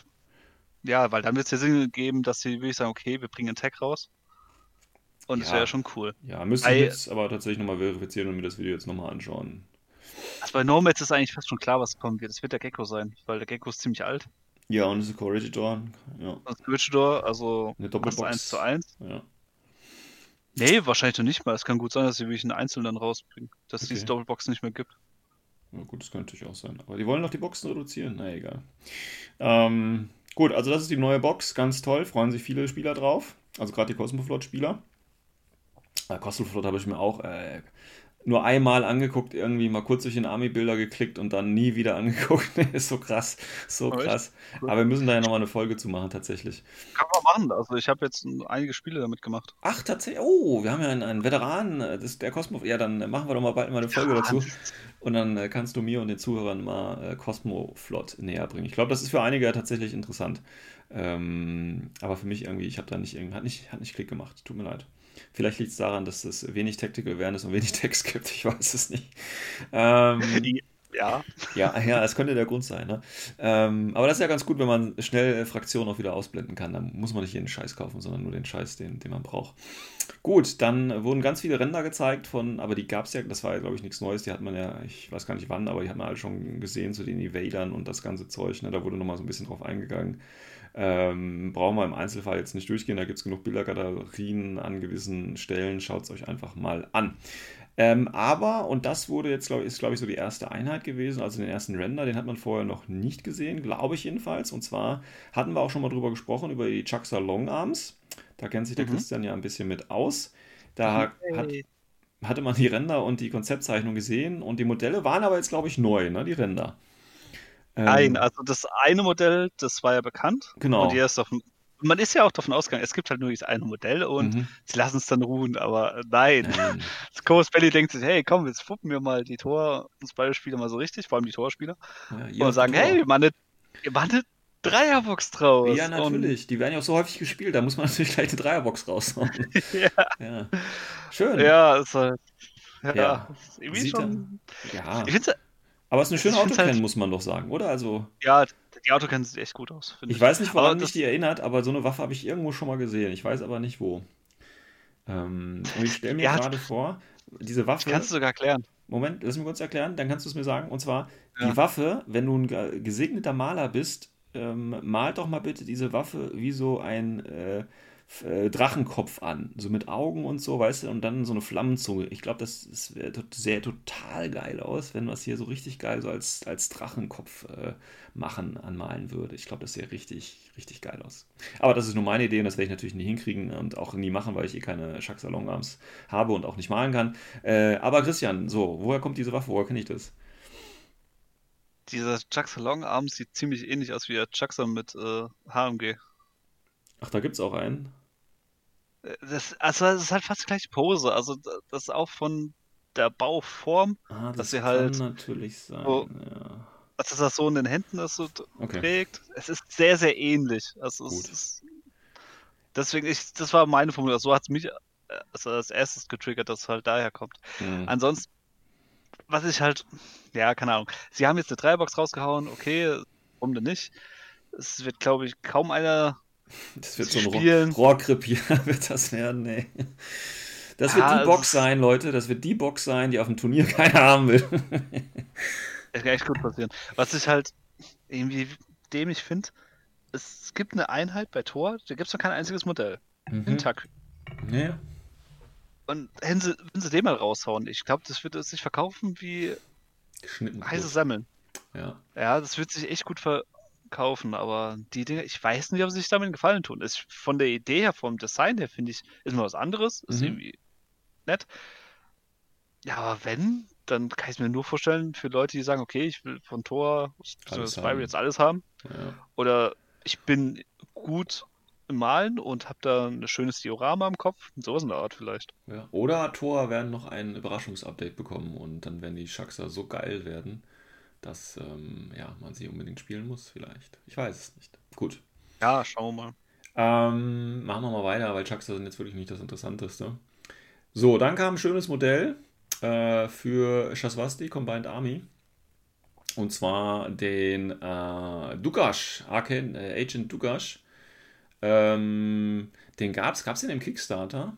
ja, weil dann wird es ja Sinn geben, dass sie wirklich sagen, okay, wir bringen einen Tag raus. Und ja. das wäre ja schon cool. Ja, müsste ich jetzt aber tatsächlich nochmal verifizieren und mir das Video jetzt nochmal anschauen. Also bei Nomads ist eigentlich fast schon klar, was kommen wird. Es wird der Gecko sein, weil der Gecko ist ziemlich alt. Ja, und es ist Corregidor. Ja. Das ist Corregidor, also Eine Doppelbox. 1 zu 1. Ja. Nee, wahrscheinlich noch nicht mal. Es kann gut sein, dass sie wirklich einen Einzelnen dann rausbringen. Dass okay. es diese Doppelbox nicht mehr gibt. Ja, gut, das könnte natürlich auch sein. Aber die wollen doch die Boxen reduzieren. Na egal. Ähm, Gut, also das ist die neue Box, ganz toll, freuen sich viele Spieler drauf. Also gerade die Cosmoflot-Spieler. Äh, Cosmoflot habe ich mir auch äh, nur einmal angeguckt, irgendwie mal kurz durch den Army-Bilder geklickt und dann nie wieder angeguckt. ist so krass, so krass. Aber wir müssen da ja nochmal eine Folge zu machen, tatsächlich. Kann man machen, also ich habe jetzt einige Spiele damit gemacht. Ach, tatsächlich, oh, wir haben ja einen, einen Veteran, äh, das, der Cosmo, ja, dann machen wir doch mal bald mal eine Folge ja, dazu. Und dann äh, kannst du mir und den Zuhörern mal äh, Cosmoflot näher bringen. Ich glaube, das ist für einige tatsächlich interessant. Ähm, aber für mich irgendwie, ich habe da nicht, hat nicht, hat nicht Klick gemacht. Tut mir leid. Vielleicht liegt es daran, dass es wenig Tactical Awareness und wenig Text gibt. Ich weiß es nicht. Ähm, ja. Ja, ja, das könnte der Grund sein. Ne? Ähm, aber das ist ja ganz gut, wenn man schnell Fraktionen auch wieder ausblenden kann. Dann muss man nicht jeden Scheiß kaufen, sondern nur den Scheiß, den, den man braucht. Gut, dann wurden ganz viele Ränder gezeigt von, aber die gab es ja, das war ja, glaube ich, nichts Neues. Die hat man ja, ich weiß gar nicht wann, aber die hat man alle schon gesehen zu den Evadern und das ganze Zeug. Ne? Da wurde nochmal so ein bisschen drauf eingegangen. Ähm, brauchen wir im Einzelfall jetzt nicht durchgehen, da gibt es genug Bildergalerien an gewissen Stellen, schaut es euch einfach mal an. Ähm, aber, und das wurde jetzt, glaube ich, ist, glaube ich, so die erste Einheit gewesen, also den ersten Render, den hat man vorher noch nicht gesehen, glaube ich jedenfalls. Und zwar hatten wir auch schon mal drüber gesprochen, über die Chucksa Longarms. Da kennt sich der mhm. Christian ja ein bisschen mit aus. Da hey. hat, hatte man die Ränder und die Konzeptzeichnung gesehen und die Modelle waren aber jetzt, glaube ich, neu, ne, die Ränder. Nein, ähm, also das eine Modell, das war ja bekannt. Genau. Und ist davon, man ist ja auch davon ausgegangen, es gibt halt nur dieses eine Modell und mhm. sie lassen es dann ruhen, aber nein. nein. Das Coast Belly denkt sich, hey, komm, jetzt fuppen wir mal die Tor, uns beide Spieler mal so richtig, vor allem die Torspieler. Ja, und sagen, Tor. hey, wir machen eine Dreierbox draus. Ja, natürlich. Und die werden ja auch so häufig gespielt, da muss man natürlich gleich eine Dreierbox raushauen. ja. ja. Schön. Ja, ist halt. Ja, ja. irgendwie schon. Ja. Ich finde aber es ist eine schöne Autocan, halt, muss man doch sagen, oder? Also, ja, die Autocan sieht echt gut aus. Ich, ich, weiß nicht, woran mich die erinnert, aber so eine Waffe habe ich irgendwo schon mal gesehen. Ich weiß aber nicht wo. Ähm, und ich stelle mir ja, gerade vor, diese Waffe. kannst du sogar erklären. Moment, lass mich kurz erklären, dann kannst du es mir sagen. Und zwar, ja. die Waffe, wenn du ein gesegneter Maler bist, ähm, malt doch mal bitte diese Waffe wie so ein äh, äh, Drachenkopf an, so mit Augen und so, weißt du, und dann so eine Flammenzunge. Ich glaube, das, das sähe total geil aus, wenn man es hier so richtig geil so als, als Drachenkopf äh, machen, anmalen würde. Ich glaube, das sähe richtig, richtig geil aus. Aber das ist nur meine Idee und das werde ich natürlich nie hinkriegen und auch nie machen, weil ich eh keine Schack-Salon-Arms habe und auch nicht malen kann. Äh, aber Christian, so, woher kommt diese Waffe? Woher kenne ich das? Dieser Chuck Salon Arm sieht ziemlich ähnlich aus wie der Chuckson mit äh, HMG. Ach, da gibt's auch einen. Äh, das, also das ist halt fast die gleiche Pose. Also das ist auch von der Bauform, ah, das dass sie halt natürlich sein. So, ja. Dass das so in den Händen ist so okay. trägt. Es ist sehr, sehr ähnlich. Also es ist, deswegen, ich, das war meine Formulierung. So hat es mich also als erstes getriggert, dass es halt daher kommt. Mhm. Ansonsten, was ich halt, ja, keine Ahnung. Sie haben jetzt eine Dreibox rausgehauen, okay, warum denn nicht? Es wird, glaube ich, kaum einer das wird so ein. Rohrkrepier, wird das werden, nee. Das wird ja, die Box sein, Leute. Das wird die Box sein, die auf dem Turnier keiner haben will. Das kann echt gut passieren. Was ich halt irgendwie dämlich finde, es gibt eine Einheit bei Tor, da gibt es noch kein einziges Modell. Mhm. Intak. Ja. Und wenn sie, wenn sie den mal raushauen, ich glaube, das wird sich verkaufen wie heiße Semmeln. Ja. Ja, das wird sich echt gut ver kaufen, aber die Dinge, ich weiß nicht, ob sie sich damit gefallen tun. Ist von der Idee her, vom Design her, finde ich, ist mal was anderes. Ist mhm. irgendwie nett. Ja, aber wenn, dann kann ich mir nur vorstellen, für Leute, die sagen, okay, ich will von Tor, Spyro jetzt alles haben. Ja. Oder ich bin gut im Malen und habe da ein schönes Diorama im Kopf. Sowas in der Art vielleicht. Ja. Oder Tor werden noch ein Überraschungsupdate bekommen und dann werden die Shaxer so geil werden, dass ähm, ja, man sie unbedingt spielen muss, vielleicht. Ich weiß es nicht. Gut. Ja, schauen wir mal. Ähm, machen wir mal weiter, weil Chucks sind jetzt wirklich nicht das Interessanteste. So, dann kam ein schönes Modell äh, für Shaswasti Combined Army. Und zwar den äh, Dugash, Arcane, äh, Agent Dugash. Ähm, den gab's, gab's den im Kickstarter?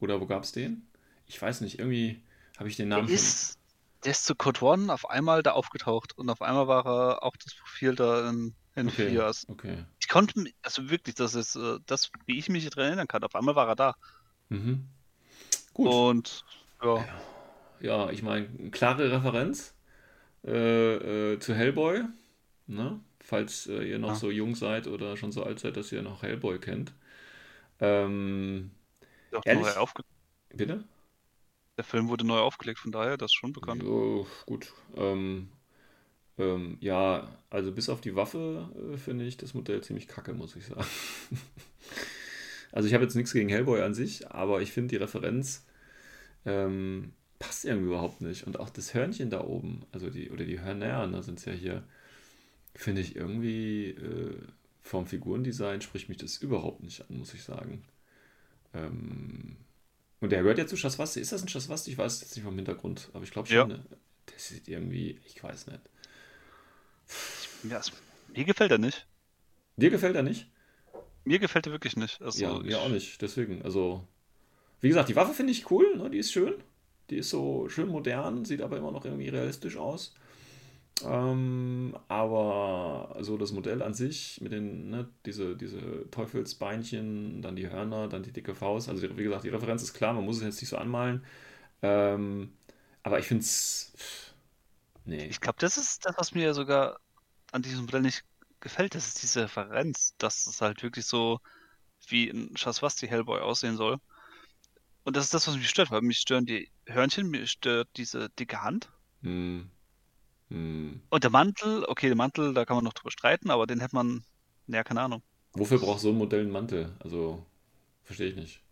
Oder wo gab's den? Ich weiß nicht, irgendwie habe ich den Namen. Der ist, der ist zu Code One auf einmal da aufgetaucht und auf einmal war er auch das Profil da in, in okay, Fias. Okay. Ich konnte, also wirklich, das ist äh, das, wie ich mich daran erinnern kann. Auf einmal war er da. Mhm. Gut. Und ja. Ja, ich meine, klare Referenz äh, äh, zu Hellboy. Ne? Falls äh, ihr noch ja. so jung seid oder schon so alt seid, dass ihr noch Hellboy kennt. Ähm, Doch, ehrlich? Bitte? Der Film wurde neu aufgelegt, von daher, das ist schon bekannt. Oh, gut. Ähm, ähm, ja, also bis auf die Waffe äh, finde ich das Modell ziemlich kacke, muss ich sagen. also ich habe jetzt nichts gegen Hellboy an sich, aber ich finde die Referenz ähm, passt irgendwie überhaupt nicht. Und auch das Hörnchen da oben, also die, oder die Hörner, da sind es ja hier, finde ich irgendwie äh, vom Figurendesign spricht mich das überhaupt nicht an, muss ich sagen. Ähm, und der gehört ja zu Schaswasti. Ist das ein Schaswasti? Ich weiß es jetzt nicht vom Hintergrund, aber ich glaube schon. Ja. Ne? Das sieht irgendwie, ich weiß nicht. Ja, mir gefällt er nicht. Dir gefällt er nicht? Mir gefällt er wirklich nicht. Also ja, mir auch nicht. Deswegen, also, wie gesagt, die Waffe finde ich cool, ne? die ist schön. Die ist so schön modern, sieht aber immer noch irgendwie realistisch aus. Ähm, aber so das Modell an sich mit den, ne, diese, diese Teufelsbeinchen, dann die Hörner, dann die dicke Faust. Also wie gesagt, die Referenz ist klar, man muss es jetzt nicht so anmalen. Ähm, aber ich finde es. Nee. Ich glaube, das ist das, was mir sogar an diesem Modell nicht gefällt. Das ist diese Referenz, dass es halt wirklich so wie ein Shaswasti Hellboy aussehen soll. Und das ist das, was mich stört, weil mich stören die Hörnchen, mich stört diese dicke Hand. Hm. Hm. Und der Mantel, okay, der Mantel, da kann man noch drüber streiten, aber den hätte man, ja, keine Ahnung. Wofür braucht so ein Modell einen Mantel? Also, verstehe ich nicht.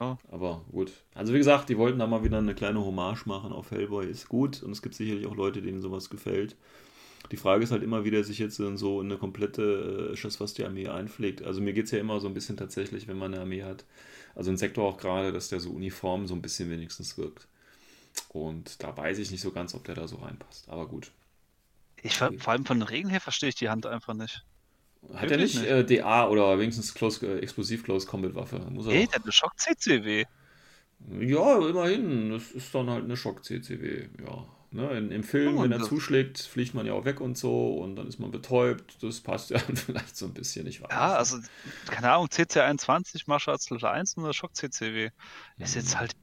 Oh. Aber gut. Also wie gesagt, die wollten da mal wieder eine kleine Hommage machen auf Hellboy. Ist gut und es gibt sicherlich auch Leute, denen sowas gefällt. Die Frage ist halt immer, wie der sich jetzt in so eine komplette äh, die armee einpflegt. Also mir geht es ja immer so ein bisschen tatsächlich, wenn man eine Armee hat, also ein Sektor auch gerade, dass der so uniform so ein bisschen wenigstens wirkt. Und da weiß ich nicht so ganz, ob der da so reinpasst. Aber gut. Ich, vor allem von den Regeln her verstehe ich die Hand einfach nicht. Hat er nicht. Äh, DA oder wenigstens Close, äh, Explosiv Close Combat Waffe? Muss er hey, der hat eine Schock CCW. Ja, immerhin. Das ist dann halt eine Schock CCW. Ja. Ne, in, Im Film, oh, wenn er zuschlägt, fliegt man ja auch weg und so und dann ist man betäubt. Das passt ja vielleicht so ein bisschen, ich weiß. Ja, also, keine Ahnung, CC21, Marshall Level 1 und der Schock CCW. Ist jetzt halt.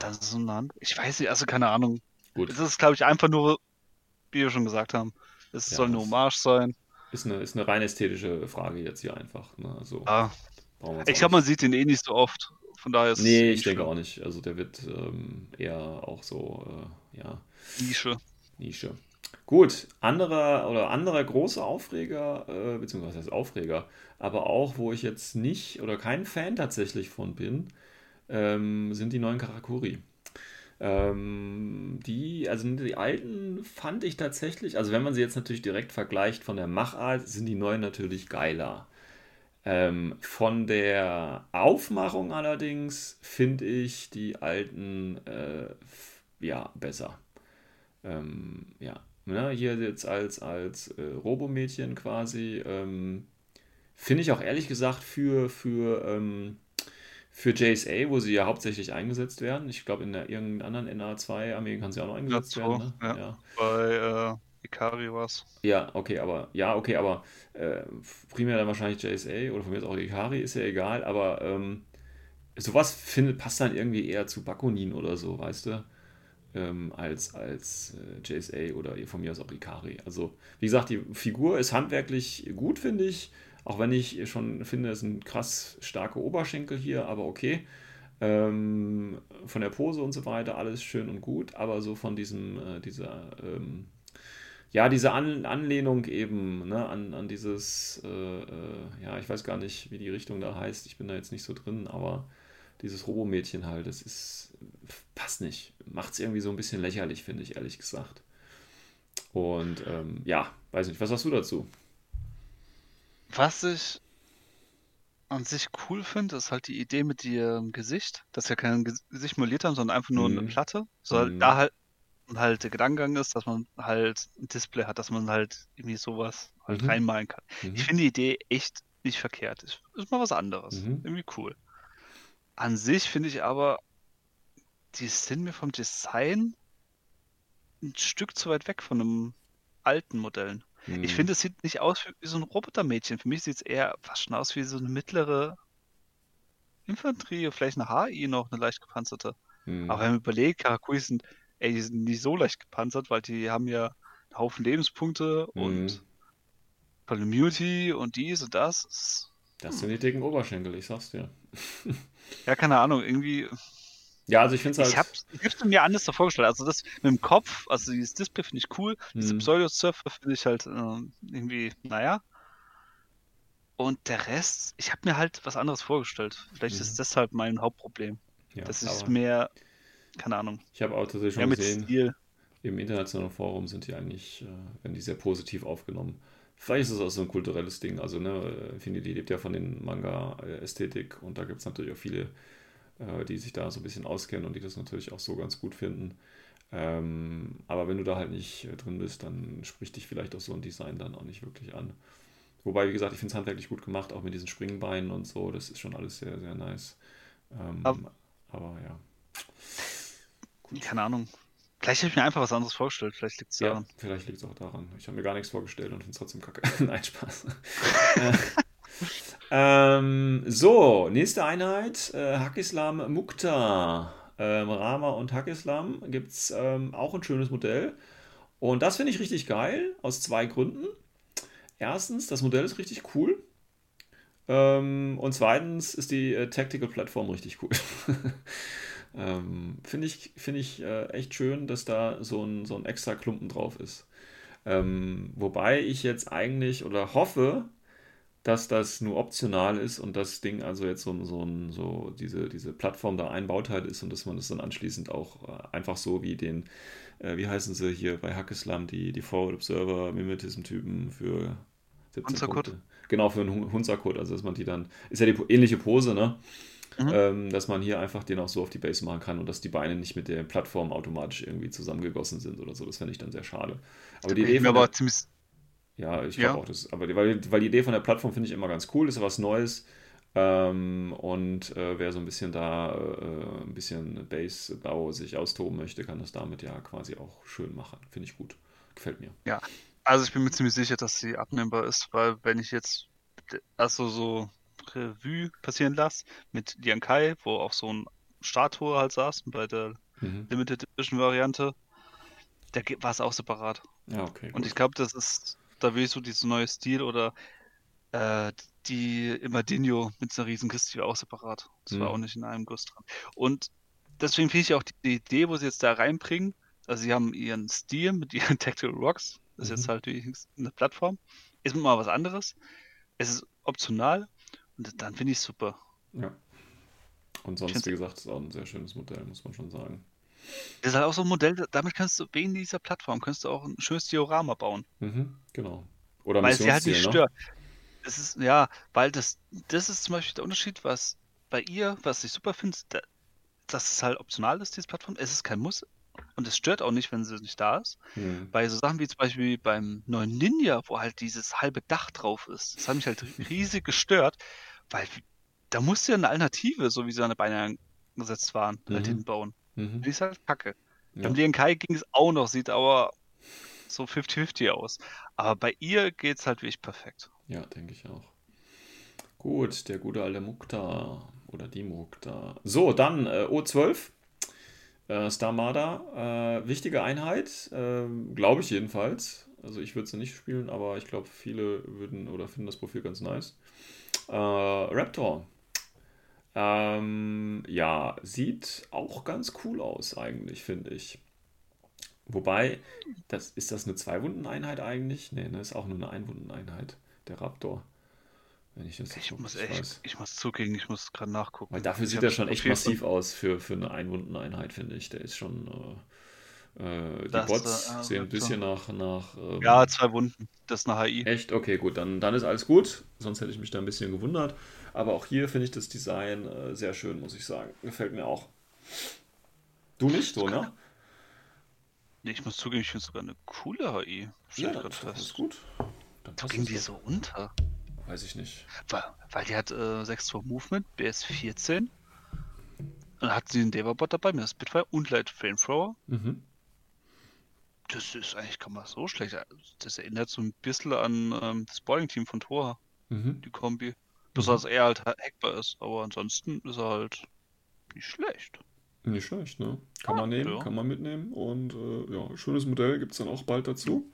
Das ist so ein Land. Ich weiß nicht, also keine Ahnung. Gut. Das ist, glaube ich, einfach nur, wie wir schon gesagt haben. Es ja, soll eine Hommage sein. Ist eine, ist eine rein ästhetische Frage jetzt hier einfach. Ne? Also, ah. Ich glaube, man sieht den eh nicht so oft. Von daher ist Nee, ich denke auch nicht. Also der wird ähm, eher auch so, äh, ja. Nische. Nische. Gut, anderer oder anderer großer Aufreger, äh, beziehungsweise Aufreger, aber auch, wo ich jetzt nicht oder kein Fan tatsächlich von bin, ähm, sind die neuen Karakuri. Ähm, die, also die alten fand ich tatsächlich, also wenn man sie jetzt natürlich direkt vergleicht von der Machart, sind die neuen natürlich geiler. Ähm, von der Aufmachung allerdings finde ich die alten äh, ja besser. Ähm, ja, ne, hier jetzt als, als äh, Robomädchen quasi. Ähm, finde ich auch ehrlich gesagt für, für, ähm, für JSA, wo sie ja hauptsächlich eingesetzt werden. Ich glaube, in der irgendeiner anderen NA2-Armee kann sie auch noch eingesetzt ja, werden. Ne? Ja. Bei äh, Ikari was. Ja, okay, aber ja, okay, aber äh, primär dann wahrscheinlich JSA oder von mir ist auch Ikari, ist ja egal, aber ähm, sowas findet, passt dann irgendwie eher zu Bakunin oder so, weißt du? Ähm, als als äh, JSA oder von mir aus auch Ikari. Also, wie gesagt, die Figur ist handwerklich gut, finde ich. Auch wenn ich schon finde, es sind krass starke Oberschenkel hier, aber okay. Ähm, von der Pose und so weiter, alles schön und gut, aber so von diesem, äh, dieser ähm, ja, diese An Anlehnung eben ne, an, an dieses, äh, äh, ja, ich weiß gar nicht, wie die Richtung da heißt, ich bin da jetzt nicht so drin, aber dieses Robomädchen halt, das ist, passt nicht. Macht es irgendwie so ein bisschen lächerlich, finde ich, ehrlich gesagt. Und ähm, ja, weiß nicht, was hast du dazu? Was ich an sich cool finde, ist halt die Idee mit ihrem Gesicht, dass wir kein Gesicht modelliert haben, sondern einfach nur mhm. eine Platte. Soll mhm. da halt und halt der Gedankengang ist, dass man halt ein Display hat, dass man halt irgendwie sowas halt mhm. reinmalen kann. Mhm. Ich finde die Idee echt nicht verkehrt. Ist, ist mal was anderes. Mhm. Irgendwie cool. An sich finde ich aber, die sind mir vom Design ein Stück zu weit weg von einem alten Modellen. Ich mhm. finde, es sieht nicht aus wie so ein Robotermädchen. Für mich sieht es eher fast schon aus wie so eine mittlere Infanterie, vielleicht eine HI noch, eine leicht gepanzerte. Mhm. Aber wenn man überlegt, Karakuri sind ey, die sind nicht so leicht gepanzert, weil die haben ja einen Haufen Lebenspunkte mhm. und Immunity und dies und das. Das sind die dicken Oberschenkel, ich sag's dir. ja, keine Ahnung, irgendwie. Ja, also ich finde es halt. Ich hab's, ich hab's mir anders davor vorgestellt. Also das mit dem Kopf, also dieses Display finde ich cool. Mhm. Diese Pseudo-Surfer finde ich halt äh, irgendwie, naja. Und der Rest, ich habe mir halt was anderes vorgestellt. Vielleicht mhm. ist das halt mein Hauptproblem. Ja, das ist mehr keine Ahnung. Ich habe auch tatsächlich schon gesehen, Stil. im internationalen Forum sind die eigentlich, äh, werden die sehr positiv aufgenommen. Vielleicht ist es auch so ein kulturelles Ding. Also, ne, Infinity lebt ja von den Manga-Ästhetik und da gibt es natürlich auch viele, äh, die sich da so ein bisschen auskennen und die das natürlich auch so ganz gut finden. Ähm, aber wenn du da halt nicht äh, drin bist, dann spricht dich vielleicht auch so ein Design dann auch nicht wirklich an. Wobei, wie gesagt, ich finde es handwerklich gut gemacht, auch mit diesen Springbeinen und so. Das ist schon alles sehr, sehr nice. Ähm, aber, aber ja. Keine Ahnung. Vielleicht habe ich mir einfach was anderes vorgestellt. Vielleicht liegt es daran. Ja, vielleicht liegt es auch daran. Ich habe mir gar nichts vorgestellt und finde es trotzdem kacke. Nein, Spaß. ähm, so, nächste Einheit. Äh, Hakislam Mukta. ähm, Rama und Hakislam gibt es ähm, auch ein schönes Modell. Und das finde ich richtig geil, aus zwei Gründen. Erstens, das Modell ist richtig cool. Ähm, und zweitens ist die äh, Tactical-Plattform richtig cool. ähm, finde ich, find ich äh, echt schön, dass da so ein, so ein extra Klumpen drauf ist. Ähm, wobei ich jetzt eigentlich oder hoffe, dass das nur optional ist und das Ding also jetzt so, so, so diese, diese Plattform da ein Bauteil ist und dass man das dann anschließend auch äh, einfach so wie den, äh, wie heißen sie hier bei Hackeslam, die, die Forward Observer Mimetism-Typen für 17 Punkte. Genau, für einen Hunzercode, also dass man die dann, ist ja die ähnliche Pose, ne? Mhm. Ähm, dass man hier einfach den auch so auf die Base machen kann und dass die Beine nicht mit der Plattform automatisch irgendwie zusammengegossen sind oder so. Das fände ich dann sehr schade. Aber die Idee der, ziemlich ja, ich glaube ja. auch, das, aber die, weil, weil die Idee von der Plattform finde ich immer ganz cool, ist ja was Neues. Ähm, und äh, wer so ein bisschen da äh, ein bisschen Base-Bau sich austoben möchte, kann das damit ja quasi auch schön machen. Finde ich gut. Gefällt mir. Ja, also ich bin mir ziemlich sicher, dass sie abnehmbar ist, weil wenn ich jetzt also so Revue passieren lasse mit Lian Kai, wo auch so ein Statue halt saß bei der mhm. Limited Edition Variante, da war es auch separat. Ja, okay. Gut. Und ich glaube, das ist da will ich so dieses neue Stil oder äh, die Imadinho mit einer riesen Kiste auch separat. Das mhm. war auch nicht in einem Guss dran. Und deswegen finde ich auch die Idee, wo sie jetzt da reinbringen, also sie haben ihren Stil mit ihren Tactical Rocks, das mhm. ist jetzt halt eine Plattform, ist mal was anderes. Es ist optional und dann finde ich es super. Ja. Und sonst, wie gesagt, ist auch ein sehr schönes Modell, muss man schon sagen. Das ist halt auch so ein Modell, damit kannst du wegen dieser Plattform kannst du auch ein schönes Diorama bauen. Mhm, genau. Oder weil sie halt nicht ne? stört. Das ist, ja, weil das, das ist zum Beispiel der Unterschied, was bei ihr, was ich super finde, da, dass es halt optional ist, diese Plattform. Es ist kein Muss und es stört auch nicht, wenn sie nicht da ist. Mhm. Bei so Sachen wie zum Beispiel beim neuen Ninja, wo halt dieses halbe Dach drauf ist, das hat mich halt riesig gestört, weil da musst du ja eine Alternative, so wie seine Beine angesetzt waren, halt mhm. halt hinbauen. Mhm. Die ist halt kacke. Ja. Beim DNK ging es auch noch, sieht aber so 50-50 aus. Aber bei ihr geht es halt wirklich perfekt. Ja, denke ich auch. Gut, der gute alte Mukta oder die Mukta. So, dann äh, O12. Äh, Starmada, äh, wichtige Einheit, äh, glaube ich jedenfalls. Also ich würde sie nicht spielen, aber ich glaube, viele würden oder finden das Profil ganz nice. Äh, Raptor, ähm, ja, sieht auch ganz cool aus eigentlich, finde ich. Wobei, das, ist das eine Zwei-Wunden-Einheit eigentlich? Nee, ne, ist auch nur eine Einwunden-Einheit, der Raptor. Wenn ich das ich muss echt, weiß. ich muss zugeben, ich muss gerade nachgucken. Weil dafür sieht er schon echt massiv aus für, für eine Einwunden-Einheit, finde ich. Der ist schon. Äh, äh die das, Bots äh, sehen ein bisschen nach. nach ähm, ja, zwei Wunden. Das ist eine HI. Echt? Okay, gut. Dann, dann ist alles gut. Sonst hätte ich mich da ein bisschen gewundert. Aber auch hier finde ich das Design äh, sehr schön, muss ich sagen. Gefällt mir auch. Du nicht so, ne? Nee, ich muss zugeben, ich finde sogar eine coole HI. Ja, das, das ist gut. Dann passt ging die so unter? Weiß ich nicht. Weil, weil die hat äh, 6 2 Movement, BS 14. Dann hat sie einen Devabot dabei mit Spitfire und Light Flamethrower. Mhm. Das ist eigentlich kann man so schlecht. Das erinnert so ein bisschen an ähm, das Bowling-Team von Thor. Mhm. Die Kombi. Bis dass er halt hackbar ist, aber ansonsten ist er halt nicht schlecht. Nicht schlecht, ne? Kann ah, man nehmen, ja. kann man mitnehmen und äh, ja, schönes Modell gibt es dann auch bald dazu.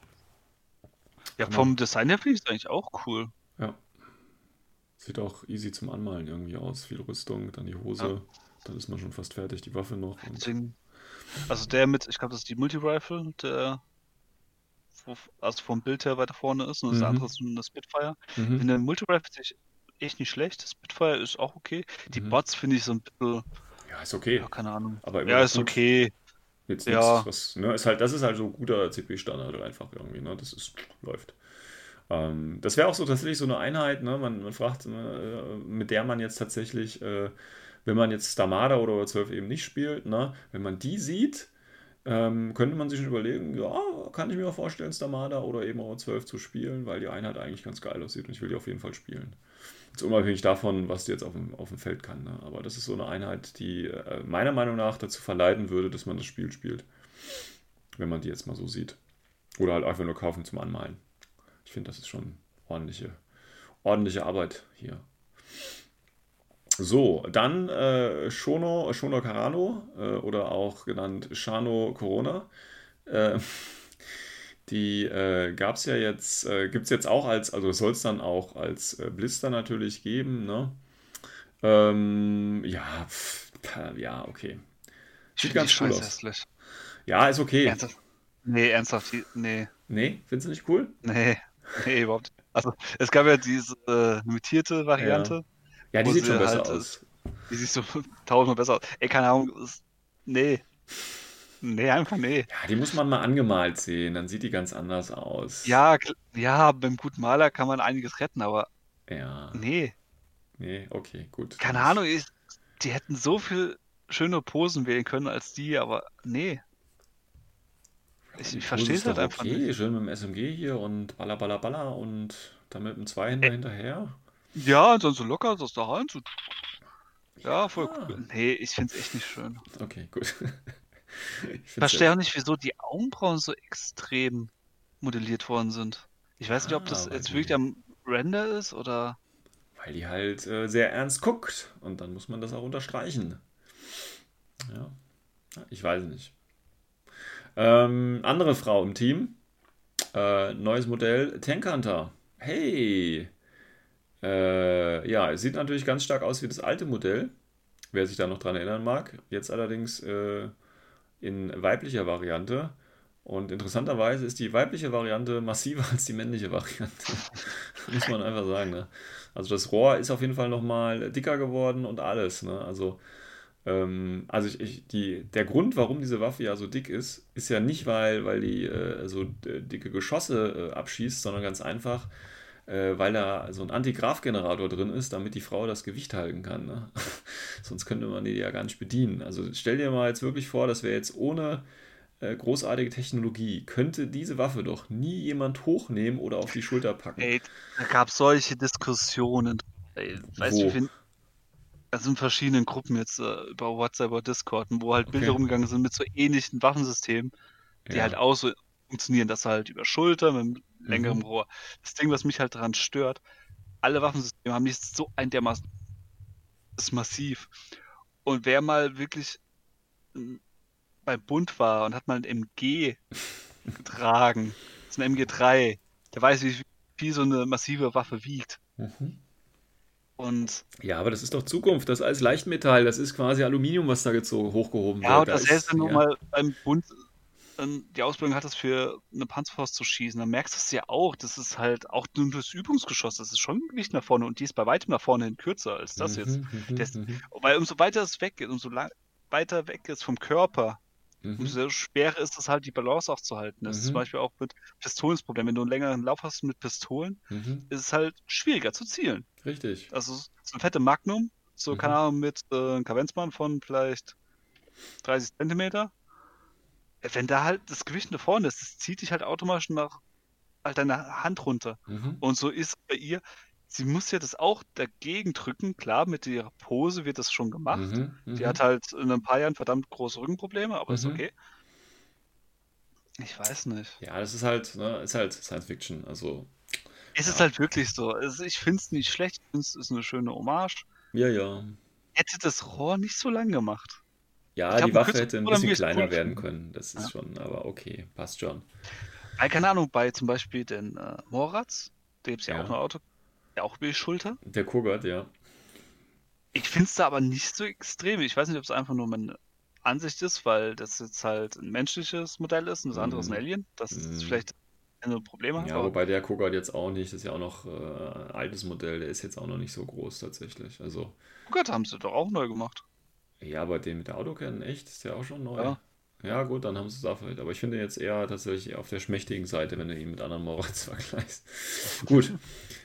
Ja, kann vom man... Design her finde ich es eigentlich auch cool. Ja. Sieht auch easy zum Anmalen irgendwie aus. Viel Rüstung, dann die Hose, ja. dann ist man schon fast fertig, die Waffe noch. Deswegen, also der mit, ich glaube, das ist die Multi-Rifle, der also vom Bild her weiter vorne ist und das mhm. andere ist eine Spitfire. Mhm. In der Multi-Rifle echt nicht schlecht. Das Spitfire ist auch okay. Die mhm. Bots finde ich so ein bisschen. Ja, ist okay. Ja, keine Ahnung. Aber ja, ist gut. okay. Jetzt ja. was, ne, ist halt, das ist halt so guter CP-Standard einfach irgendwie, ne? Das ist, läuft. Ähm, das wäre auch so tatsächlich so eine Einheit, ne? Man, man fragt, äh, mit der man jetzt tatsächlich, äh, wenn man jetzt Stamada oder 12 eben nicht spielt, ne? Wenn man die sieht, ähm, könnte man sich schon überlegen, ja, kann ich mir auch vorstellen, Stamada oder eben auch 12 zu spielen, weil die Einheit eigentlich ganz geil aussieht und ich will die auf jeden Fall spielen. Jetzt unabhängig davon, was die jetzt auf dem, auf dem Feld kann. Ne? Aber das ist so eine Einheit, die äh, meiner Meinung nach dazu verleiten würde, dass man das Spiel spielt. Wenn man die jetzt mal so sieht. Oder halt einfach nur kaufen zum Anmalen. Ich finde, das ist schon ordentliche, ordentliche Arbeit hier. So, dann äh, Shono, Shono Karano äh, oder auch genannt Shano Corona. Äh, die äh, gab es ja jetzt, äh, gibt es jetzt auch als, also soll es dann auch als äh, Blister natürlich geben, ne? Ähm, ja, pff, ja, okay. Sieht ganz cool aus. Hässlich. Ja, ist okay. Ernsthaft? Nee, ernsthaft, nee. Nee, findest du nicht cool? Nee, nee, überhaupt nicht. Also, es gab ja diese äh, limitierte Variante. Ja, ja die sieht schon besser halt, aus. Die sieht so tausendmal besser aus. Ey, keine Ahnung, ist, nee. Nee, einfach nee. Ja, die muss man mal angemalt sehen, dann sieht die ganz anders aus. Ja, ja, beim guten Maler kann man einiges retten, aber. Ja. Nee. Nee, okay, gut. Keine Ahnung, ich, die hätten so viel schöne Posen wählen können als die, aber nee. Ich, ich verstehe es halt einfach okay. nicht. Schön mit dem SMG hier und baller, baller, baller und dann mit dem Zweihänder äh, hinterher. Ja, und dann so locker aus der Hand. So. Ja, voll cool. Nee, ich finde es echt nicht schön. Okay, gut. ich verstehe ja. auch nicht, wieso die Augenbrauen so extrem modelliert worden sind. Ich weiß nicht, ob das ah, jetzt wirklich am Render ist oder. Weil die halt äh, sehr ernst guckt und dann muss man das auch unterstreichen. Ja, ich weiß nicht. Ähm, andere Frau im Team. Äh, neues Modell, Tank Hunter. Hey! Äh, ja, es sieht natürlich ganz stark aus wie das alte Modell, wer sich da noch dran erinnern mag. Jetzt allerdings äh, in weiblicher Variante. Und interessanterweise ist die weibliche Variante massiver als die männliche Variante. Muss man einfach sagen. Ne? Also das Rohr ist auf jeden Fall nochmal dicker geworden und alles. Ne? Also ähm, also ich, ich, die, der Grund, warum diese Waffe ja so dick ist, ist ja nicht, weil, weil die äh, so äh, dicke Geschosse äh, abschießt, sondern ganz einfach, äh, weil da so ein Antigraf-Generator drin ist, damit die Frau das Gewicht halten kann. Ne? Sonst könnte man die ja gar nicht bedienen. Also stell dir mal jetzt wirklich vor, dass wir jetzt ohne äh, großartige Technologie, könnte diese Waffe doch nie jemand hochnehmen oder auf die Schulter packen. Ey, da gab es solche Diskussionen. Ey, weißt du, wie also in verschiedenen Gruppen jetzt äh, über WhatsApp oder Discord, wo halt Bilder okay. rumgegangen sind mit so ähnlichen Waffensystemen, die ja. halt auch so funktionieren, dass halt über Schulter mit einem längerem mhm. Rohr. Das Ding, was mich halt daran stört, alle Waffensysteme haben nicht so ein dermaßen das ist massiv. Und wer mal wirklich hm, beim Bund war und hat mal ein MG getragen, das ist ein MG3, der weiß, wie viel so eine massive Waffe wiegt. Mhm. Und ja, aber das ist doch Zukunft. Das ist alles Leichtmetall. Das ist quasi Aluminium, was da gezogen, hochgehoben ja, wird. Ja, und das heißt, du ja. mal beim Bund die Ausbildung hattest, für eine Panzerfaust zu schießen, dann merkst du es ja auch. Das ist halt auch nur das Übungsgeschoss. Das ist schon ein Gewicht nach vorne und die ist bei weitem nach vorne hin kürzer als das mhm, jetzt. Mhm, das, mhm. weil umso weiter es weg ist, umso lang, weiter weg ist vom Körper, Mhm. Umso schwerer ist es halt, die Balance auch zu halten. Das mhm. ist zum mhm. Beispiel auch mit Pistolen das Problem. Wenn du einen längeren Lauf hast mit Pistolen, mhm. ist es halt schwieriger zu zielen. Richtig. Also so eine fette Magnum, so, mhm. keine Ahnung, mit äh, einem Kavenzmann von vielleicht 30 Zentimeter. Wenn da halt das Gewicht nach vorne ist, das zieht dich halt automatisch nach halt deine Hand runter. Mhm. Und so ist bei ihr, sie muss ja das auch dagegen drücken. Klar, mit ihrer Pose wird das schon gemacht. Mhm, die hat halt in ein paar Jahren verdammt große Rückenprobleme, aber mhm. ist okay. Ich weiß nicht. Ja, das ist halt, ne, ist halt Science Fiction. Also. Es ja. ist halt wirklich so. Also ich finde es nicht schlecht. Ich finde es ist eine schöne Hommage. Ja, ja. Hätte das Rohr nicht so lang gemacht. Ja, glaub, die Waffe hätte ein bisschen kleiner werden können. Das ist ja. schon, aber okay, passt schon. Weil, keine Ahnung, bei zum Beispiel den äh, Moratz, da gibt es ja, ja, auch ein Auto, der auch Schulter. Der Kogart, ja. Ich finde es da aber nicht so extrem. Ich weiß nicht, ob es einfach nur meine Ansicht ist, weil das jetzt halt ein menschliches Modell ist und das andere mm. ist ein mhm. Alien. Das ist mm. vielleicht ein Problem. Ja, aber... wobei der Kogart jetzt auch nicht, das ist ja auch noch äh, ein altes Modell, der ist jetzt auch noch nicht so groß tatsächlich. Also. Kogart haben sie doch auch neu gemacht. Ja, aber den mit der Autocan, echt, ist der auch schon neu. Ja. Ja, gut, dann haben sie es da vielleicht. Aber ich finde jetzt eher tatsächlich auf der schmächtigen Seite, wenn du ihn mit anderen Morats vergleichst. gut.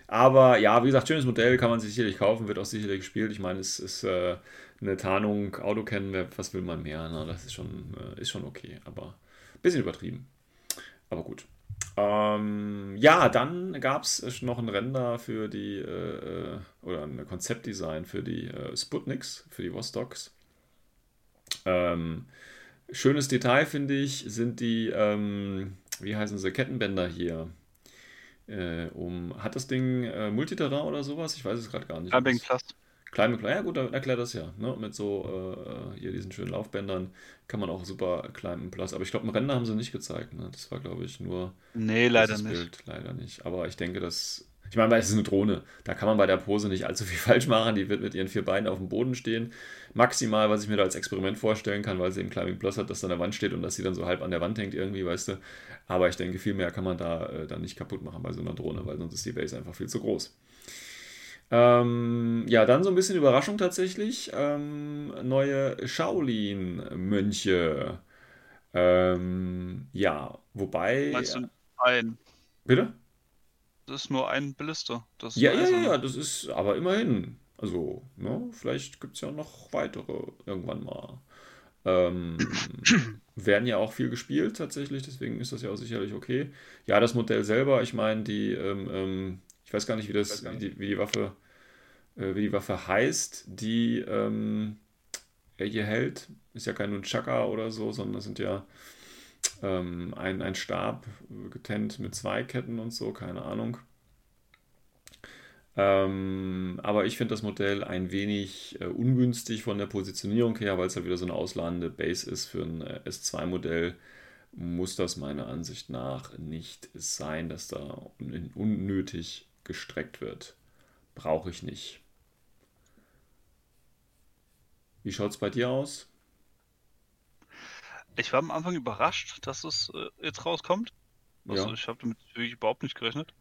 Aber ja, wie gesagt, schönes Modell, kann man sich sicherlich kaufen, wird auch sicherlich gespielt. Ich meine, es ist äh, eine Tarnung, Auto kennen, was will man mehr? Ne? Das ist schon, äh, ist schon okay, aber ein bisschen übertrieben. Aber gut. Ähm, ja, dann gab es noch ein Render für die, äh, äh, oder ein Konzeptdesign für die äh, Sputniks, für die Vostoks. Ähm, Schönes Detail, finde ich, sind die, ähm, wie heißen sie, Kettenbänder hier. Äh, um, hat das Ding äh, Multiterrain oder sowas? Ich weiß es gerade gar nicht. Camping Plus. Climbing Plus, ja gut, dann erklärt das ja. Ne? Mit so äh, hier diesen schönen Laufbändern kann man auch super Climbing Plus. Aber ich glaube, ein Render haben sie nicht gezeigt. Ne? Das war, glaube ich, nur nee, leider nicht. Bild. Leider nicht. Aber ich denke, dass. Ich meine, weil es ist eine Drohne. Da kann man bei der Pose nicht allzu viel falsch machen. Die wird mit ihren vier Beinen auf dem Boden stehen. Maximal, was ich mir da als Experiment vorstellen kann, weil sie eben Climbing Plus hat, dass da an der Wand steht und dass sie dann so halb an der Wand hängt irgendwie, weißt du. Aber ich denke, viel mehr kann man da äh, dann nicht kaputt machen bei so einer Drohne, weil sonst ist die Base einfach viel zu groß. Ähm, ja, dann so ein bisschen Überraschung tatsächlich. Ähm, neue Shaolin-Mönche. Ähm, ja, wobei. Meinst du ein? Bitte? Das ist nur ein Blister. ja, ja, ja, ja, das ist aber immerhin. Also, ne, vielleicht gibt es ja noch weitere irgendwann mal. Ähm, werden ja auch viel gespielt tatsächlich, deswegen ist das ja auch sicherlich okay. Ja, das Modell selber, ich meine, die ähm, ähm ich weiß gar nicht, wie, das, wie, die, wie die Waffe, äh, wie die Waffe heißt, die ähm, er hier hält. Ist ja kein Nunchaka oder so, sondern das sind ja ähm, ein, ein Stab getennt mit zwei Ketten und so, keine Ahnung. Ähm, aber ich finde das Modell ein wenig äh, ungünstig von der Positionierung her, weil es ja wieder so eine ausladende Base ist für ein äh, S2-Modell muss das meiner Ansicht nach nicht sein, dass da unnötig gestreckt wird. Brauche ich nicht. Wie schaut es bei dir aus? Ich war am Anfang überrascht, dass es äh, jetzt rauskommt. Also ja. ich habe damit wirklich überhaupt nicht gerechnet.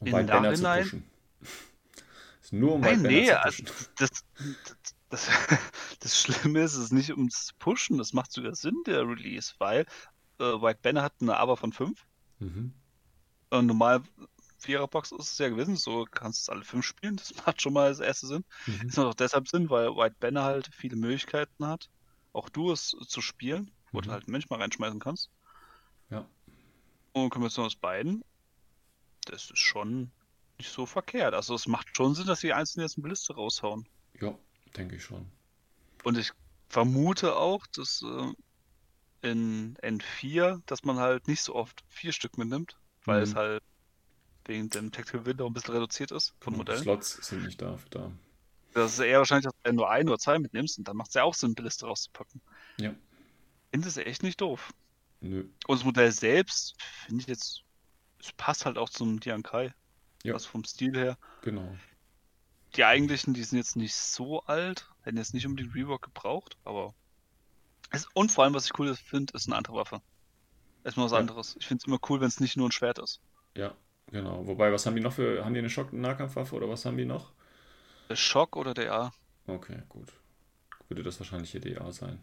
Um zu pushen. ist nur um Nein, nee. Also das, das, das, das, Schlimme ist, es ist nicht ums Pushen, das macht sogar Sinn, der Release, weil äh, White Banner hat eine Aber von 5. Mhm. Und normal Viererbox ist es ja gewesen, so kannst du alle fünf spielen, das macht schon mal das erste Sinn. Mhm. Das macht auch deshalb Sinn, weil White Banner halt viele Möglichkeiten hat, auch du es zu spielen, wo mhm. du halt einen Mensch mal reinschmeißen kannst. Ja. Und Kombination aus beiden, das ist schon nicht so verkehrt. Also es macht schon Sinn, dass die einzelnen jetzt eine Liste raushauen. Ja, denke ich schon. Und ich vermute auch, dass äh, in N4, dass man halt nicht so oft vier Stück mitnimmt, weil mhm. es halt wegen dem Tactical Window ein bisschen reduziert ist von Modellen. Slots sind nicht dafür da. Das ist eher wahrscheinlich, dass du nur ein oder zwei mitnimmst und dann macht es ja auch Sinn, eine Liste rauszupacken. Ja. Finde es echt nicht doof. Nö. Und das Modell selbst finde ich jetzt, es passt halt auch zum Diankai. Ja. Also vom Stil her. Genau. Die eigentlichen, die sind jetzt nicht so alt, hätten jetzt nicht unbedingt Rework gebraucht, aber. Es, und vor allem, was ich cool finde, ist eine andere Waffe. Erstmal was ja. anderes. Ich finde es immer cool, wenn es nicht nur ein Schwert ist. Ja, Genau. Wobei, was haben die noch für. Haben die eine Schock-Nahkampfwaffe oder was haben die noch? Schock oder DA? Okay, gut. Würde das wahrscheinlich hier DA sein.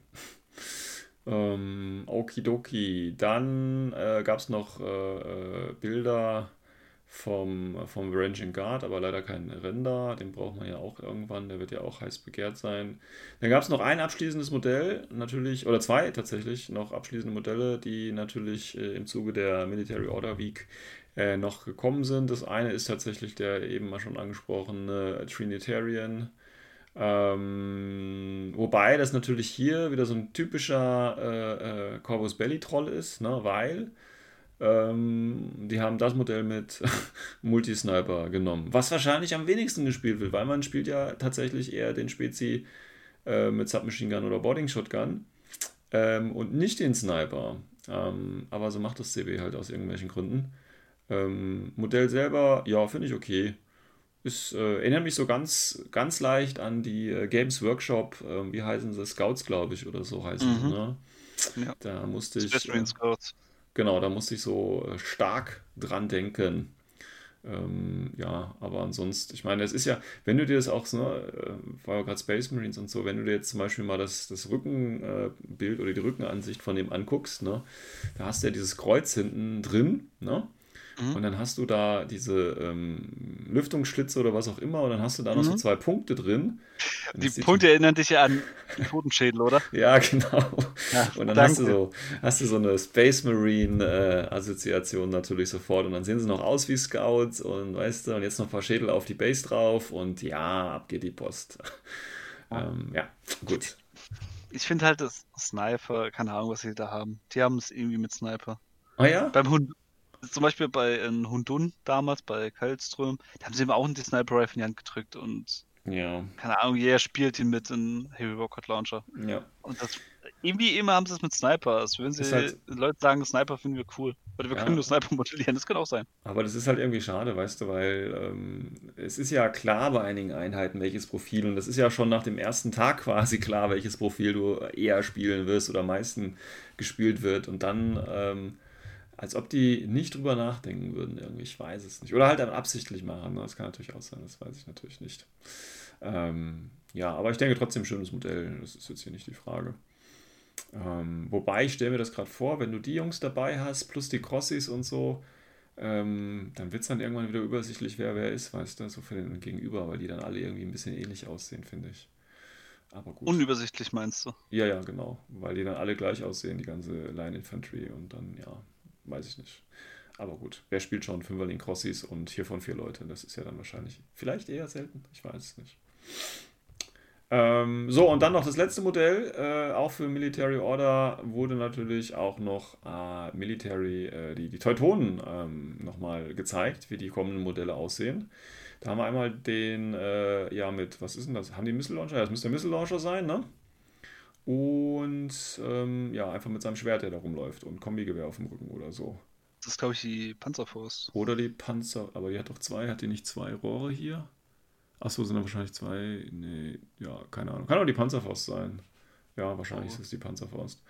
ähm, okidoki. Dann äh, gab es noch äh, äh, Bilder vom, vom Ranging Guard, aber leider kein Render. Den braucht man ja auch irgendwann. Der wird ja auch heiß begehrt sein. Dann gab es noch ein abschließendes Modell, natürlich, oder zwei tatsächlich, noch abschließende Modelle, die natürlich äh, im Zuge der Military Order Week äh, noch gekommen sind. Das eine ist tatsächlich der eben mal schon angesprochene Trinitarian. Ähm, wobei das natürlich hier wieder so ein typischer äh, äh, Corvus Belly Troll ist, ne? weil ähm, die haben das Modell mit Multisniper genommen, was wahrscheinlich am wenigsten gespielt wird, weil man spielt ja tatsächlich eher den Spezi äh, mit Submachine Gun oder Boarding Shotgun ähm, und nicht den Sniper. Ähm, aber so macht das CB halt aus irgendwelchen Gründen. Ähm, Modell selber, ja, finde ich okay. Ist, äh, erinnert mich so ganz, ganz leicht an die äh, Games Workshop, äh, wie heißen sie, Scouts, glaube ich, oder so heißen mhm. sie, ne? Ja. Da musste ich. Äh, Scouts. Genau, da musste ich so äh, stark dran denken. Ähm, ja, aber ansonsten, ich meine, es ist ja, wenn du dir das auch, ne, äh, war ja gerade Space Marines und so, wenn du dir jetzt zum Beispiel mal das, das Rückenbild oder die Rückenansicht von dem anguckst, ne, da hast du ja dieses Kreuz hinten drin, ne? Mhm. Und dann hast du da diese ähm, Lüftungsschlitze oder was auch immer und dann hast du da noch mhm. so zwei Punkte drin. Die Punkte erinnern dich ja an den Totenschädel, oder? ja, genau. Ja, und dann hast du, so, hast du so eine Space Marine äh, Assoziation natürlich sofort und dann sehen sie noch aus wie Scouts und weißt du, und jetzt noch ein paar Schädel auf die Base drauf und ja, ab geht die Post. ähm, ja, gut. Ich finde halt das Sniper, keine Ahnung, was sie da haben. Die haben es irgendwie mit Sniper. Ah ja? Beim Hund, zum Beispiel bei äh, Hundun damals, bei Kalström, da haben sie ihm auch einen Sniper Rifle in die Hand gedrückt und Ja. Keine Ahnung, jeder spielt ihn mit einem Heavy Rocket Launcher. Ja. Und das, irgendwie immer haben sie es mit Sniper. Als würden sie halt, Leute sagen, Sniper finden wir cool. Oder wir ja. können nur Sniper modellieren, das kann auch sein. Aber das ist halt irgendwie schade, weißt du, weil ähm, es ist ja klar bei einigen Einheiten, welches Profil, und das ist ja schon nach dem ersten Tag quasi klar, welches Profil du eher spielen wirst oder am meisten gespielt wird. Und dann, ähm, als ob die nicht drüber nachdenken würden, irgendwie, ich weiß es nicht. Oder halt dann absichtlich machen, das kann natürlich auch sein, das weiß ich natürlich nicht. Ähm, ja, aber ich denke trotzdem schönes Modell, das ist jetzt hier nicht die Frage. Ähm, wobei, ich stelle mir das gerade vor, wenn du die Jungs dabei hast, plus die Crossis und so, ähm, dann wird es dann irgendwann wieder übersichtlich, wer wer ist, weißt du, so für den Gegenüber, weil die dann alle irgendwie ein bisschen ähnlich aussehen, finde ich. Aber gut. Unübersichtlich meinst du? Ja, ja, genau. Weil die dann alle gleich aussehen, die ganze Line Infantry und dann, ja, weiß ich nicht. Aber gut, wer spielt schon Fünferling Crossis und hiervon vier Leute? Das ist ja dann wahrscheinlich vielleicht eher selten. Ich weiß es nicht. Ähm, so, und dann noch das letzte Modell, äh, auch für Military Order wurde natürlich auch noch äh, Military, äh, die, die Teutonen ähm, nochmal gezeigt, wie die kommenden Modelle aussehen. Da haben wir einmal den, äh, ja, mit, was ist denn das? Haben die Missile Launcher? Ja, das müsste der Missile Launcher sein, ne? Und ähm, ja, einfach mit seinem Schwert, der da rumläuft und Kombigewehr auf dem Rücken oder so. Das ist, glaube ich, die Panzerfaust. Oder die Panzer, aber die hat doch zwei, hat die nicht zwei Rohre hier? Achso, sind da wahrscheinlich zwei. Nee, ja, keine Ahnung. Kann auch die Panzerfaust sein. Ja, wahrscheinlich oh. ist es die Panzerfaust.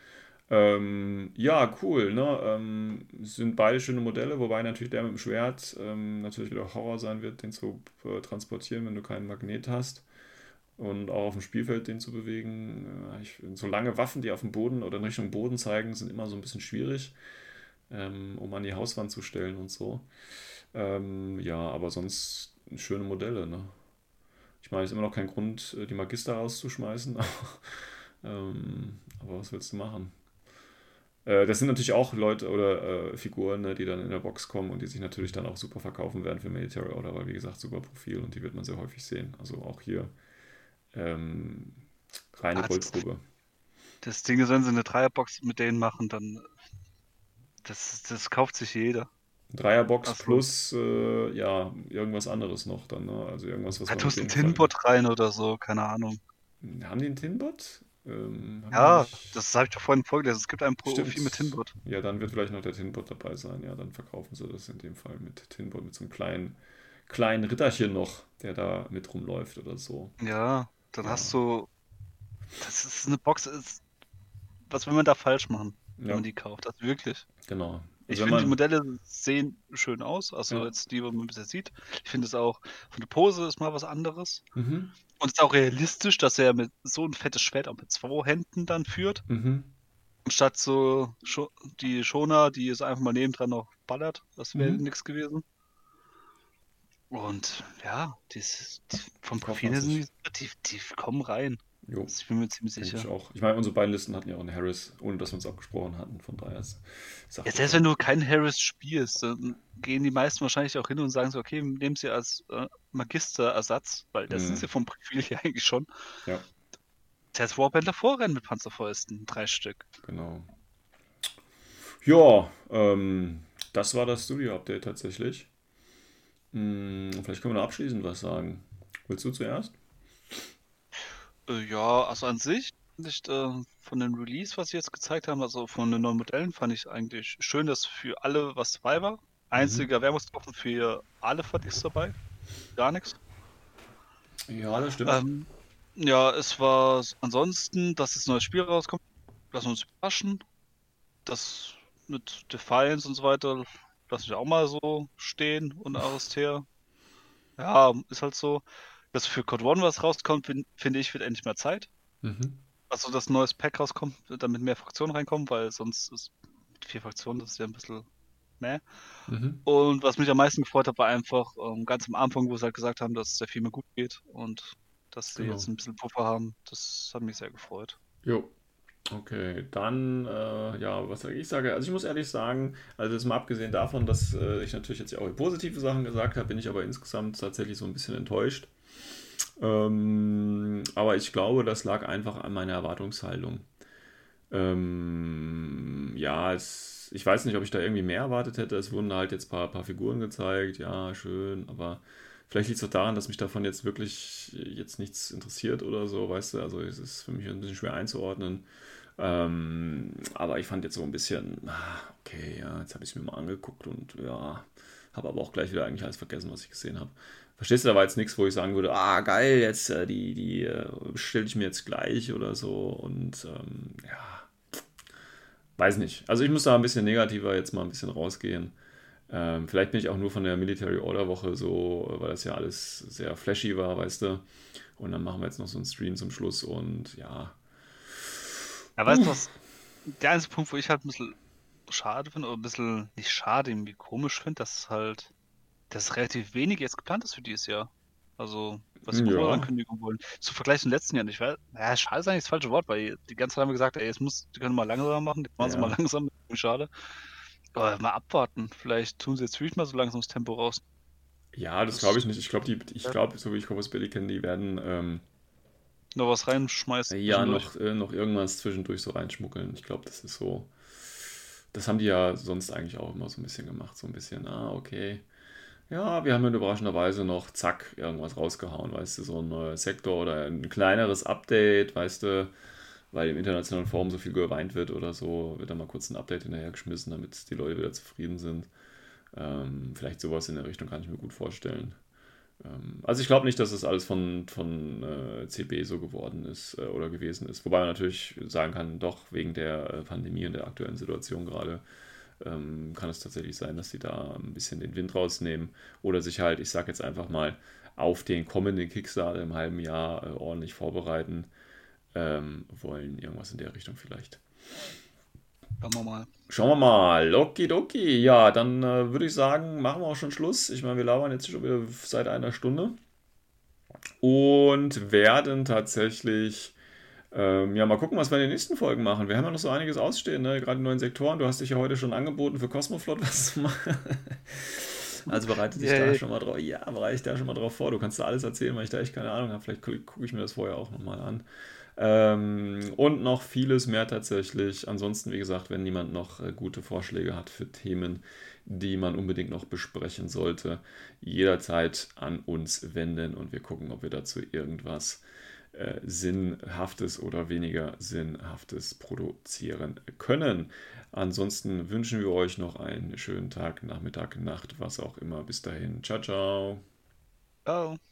Ähm, ja, cool. Ne? Ähm, sind beide schöne Modelle, wobei natürlich der mit dem Schwert ähm, natürlich wieder Horror sein wird, den zu äh, transportieren, wenn du keinen Magnet hast. Und auch auf dem Spielfeld den zu bewegen. Äh, ich, so lange Waffen, die auf dem Boden oder in Richtung Boden zeigen, sind immer so ein bisschen schwierig, ähm, um an die Hauswand zu stellen und so. Ähm, ja, aber sonst schöne Modelle, ne? Ich meine, es ist immer noch kein Grund, äh, die Magister rauszuschmeißen. ähm, aber was willst du machen? Äh, das sind natürlich auch Leute oder äh, Figuren, ne, die dann in der Box kommen und die sich natürlich dann auch super verkaufen werden für Military Order, weil wie gesagt, super Profil und die wird man sehr häufig sehen. Also auch hier ähm, reine Goldgrube. Das Ding ist, wenn sie eine Dreierbox mit denen machen, dann das, das kauft sich jeder. Dreierbox so. plus äh, ja, irgendwas anderes noch dann, ne? Also irgendwas, was ja, tust einen Tinbot rein oder so, keine Ahnung. Haben die einen Tinbot? Ähm, ja, das habe ich doch vorhin vorgelesen. Es gibt einen Profil mit Tinbot. Ja, dann wird vielleicht noch der Tinbot dabei sein. Ja, dann verkaufen sie das in dem Fall mit Tinbot, mit so einem kleinen, kleinen Ritterchen noch, der da mit rumläuft oder so. Ja, dann ja. hast du. Das ist eine Box. Ist, was will man da falsch machen, wenn ja. man die kauft? Das wirklich. Genau. Ich finde, die Modelle sehen schön aus, also ja. jetzt die, die man bisher sieht. Ich finde es auch, von der Pose ist mal was anderes. Mhm. Und es ist auch realistisch, dass er mit so ein fettes Schwert auch mit zwei Händen dann führt. Mhm. Statt so die Schoner, die es einfach mal nebendran noch ballert. Das wäre mhm. nichts gewesen. Und ja, die, die, vom Profil her sind die, die kommen rein. Jo. Ich bin mir ziemlich sicher. Ich, auch. ich meine, unsere beiden Listen hatten ja auch einen Harris, ohne dass wir uns abgesprochen hatten. Von daher ist ja, Selbst wenn du keinen Harris spielst, dann gehen die meisten wahrscheinlich auch hin und sagen so, okay, nehmen sie als äh, Magisterersatz, weil das mhm. sind sie vom Profil hier eigentlich schon. Ja. Test Warbänder vorrennen mit Panzerfäusten, drei Stück. Genau. Ja, ähm, das war das Studio-Update tatsächlich. Hm, vielleicht können wir noch abschließend was sagen. Willst du zuerst? Äh, ja, also an sich, nicht, äh, von den Release, was sie jetzt gezeigt haben, also von den neuen Modellen, fand ich eigentlich schön, dass für alle was dabei war. Mhm. Einziger mhm. Werbungstropfen für alle fand ich dabei. Gar nichts. Ja, das stimmt. Ähm, ja, es war ansonsten, dass das neues Spiel rauskommt. Lassen wir uns überraschen. Das mit Defiance und so weiter lassen wir auch mal so stehen und Aristea. Ja, ist halt so dass für Code One was rauskommt, finde ich, wird endlich mal Zeit. Mhm. Also, dass ein neues Pack rauskommt, damit mehr Fraktionen reinkommen, weil sonst ist mit vier Fraktionen, das ist ja ein bisschen mehr. Mhm. Und was mich am meisten gefreut hat, war einfach ähm, ganz am Anfang, wo sie halt gesagt haben, dass es viel mehr gut geht und dass sie genau. jetzt ein bisschen Puffer haben. Das hat mich sehr gefreut. Jo, Okay, dann, äh, ja, was ich sage, also ich muss ehrlich sagen, also jetzt mal abgesehen davon, dass äh, ich natürlich jetzt auch positive Sachen gesagt habe, bin ich aber insgesamt tatsächlich so ein bisschen enttäuscht. Ähm, aber ich glaube, das lag einfach an meiner Erwartungshaltung. Ähm, ja, es, ich weiß nicht, ob ich da irgendwie mehr erwartet hätte. Es wurden halt jetzt ein paar, paar Figuren gezeigt, ja, schön, aber Vielleicht liegt es auch daran, dass mich davon jetzt wirklich jetzt nichts interessiert oder so, weißt du. Also es ist für mich ein bisschen schwer einzuordnen. Ähm, aber ich fand jetzt so ein bisschen, ah, okay, ja, jetzt habe ich es mir mal angeguckt und ja, habe aber auch gleich wieder eigentlich alles vergessen, was ich gesehen habe. Verstehst du, da war jetzt nichts, wo ich sagen würde, ah, geil, jetzt äh, die, die äh, stelle ich mir jetzt gleich oder so. Und ähm, ja, weiß nicht. Also ich muss da ein bisschen negativer jetzt mal ein bisschen rausgehen. Ähm, vielleicht bin ich auch nur von der Military Order Woche so, weil das ja alles sehr flashy war, weißt du. Und dann machen wir jetzt noch so einen Stream zum Schluss und ja. Ja, weißt du was? Der einzige Punkt, wo ich halt ein bisschen schade finde, oder ein bisschen nicht schade, irgendwie komisch finde, dass halt, dass relativ wenig jetzt geplant ist für dieses Jahr. Also, was die ja. Ankündigung wollen. Zu Vergleich zum letzten Jahr nicht. Weil, ja, schade ist eigentlich das falsche Wort, weil die ganze Zeit haben wir gesagt, ey, es muss, die können mal langsamer machen, jetzt machen ja. sie mal langsam, schade. Aber mal abwarten. Vielleicht tun sie jetzt wirklich mal so langsam das Tempo raus. Ja, das glaube ich nicht. Ich glaube, ich glaube, so wie ich Corvus Belli kenne, die werden ähm, noch was reinschmeißen. Ja, noch, äh, noch irgendwas zwischendurch so reinschmuggeln. Ich glaube, das ist so. Das haben die ja sonst eigentlich auch immer so ein bisschen gemacht. So ein bisschen, ah, okay. Ja, wir haben ja überraschenderweise noch, zack, irgendwas rausgehauen, weißt du, so ein neuer Sektor oder ein kleineres Update, weißt du, weil im internationalen Forum so viel geweint wird oder so, wird da mal kurz ein Update hinterhergeschmissen, damit die Leute wieder zufrieden sind. Ähm, vielleicht sowas in der Richtung kann ich mir gut vorstellen. Ähm, also ich glaube nicht, dass es alles von, von äh, CB so geworden ist äh, oder gewesen ist. Wobei man natürlich sagen kann, doch wegen der äh, Pandemie und der aktuellen Situation gerade ähm, kann es tatsächlich sein, dass sie da ein bisschen den Wind rausnehmen oder sich halt, ich sage jetzt einfach mal, auf den kommenden Kickstarter im halben Jahr äh, ordentlich vorbereiten ähm, wollen. Irgendwas in der Richtung vielleicht. Schauen wir mal. Schauen wir mal. Okidoki. Ja, dann äh, würde ich sagen, machen wir auch schon Schluss. Ich meine, wir labern jetzt schon wieder seit einer Stunde. Und werden tatsächlich, ähm, ja, mal gucken, was wir in den nächsten Folgen machen. Wir haben ja noch so einiges ausstehen, ne? gerade in neuen Sektoren. Du hast dich ja heute schon angeboten, für Cosmoflot was zu machen. Also bereite dich yeah. da schon mal drauf. Ja, bereite dich da schon mal drauf vor. Du kannst da alles erzählen, weil ich da echt keine Ahnung habe. Vielleicht gucke ich mir das vorher auch nochmal an. Ähm, und noch vieles mehr tatsächlich. Ansonsten, wie gesagt, wenn niemand noch äh, gute Vorschläge hat für Themen, die man unbedingt noch besprechen sollte, jederzeit an uns wenden und wir gucken, ob wir dazu irgendwas äh, Sinnhaftes oder weniger Sinnhaftes produzieren können. Ansonsten wünschen wir euch noch einen schönen Tag, Nachmittag, Nacht, was auch immer. Bis dahin. Ciao, ciao. Ciao.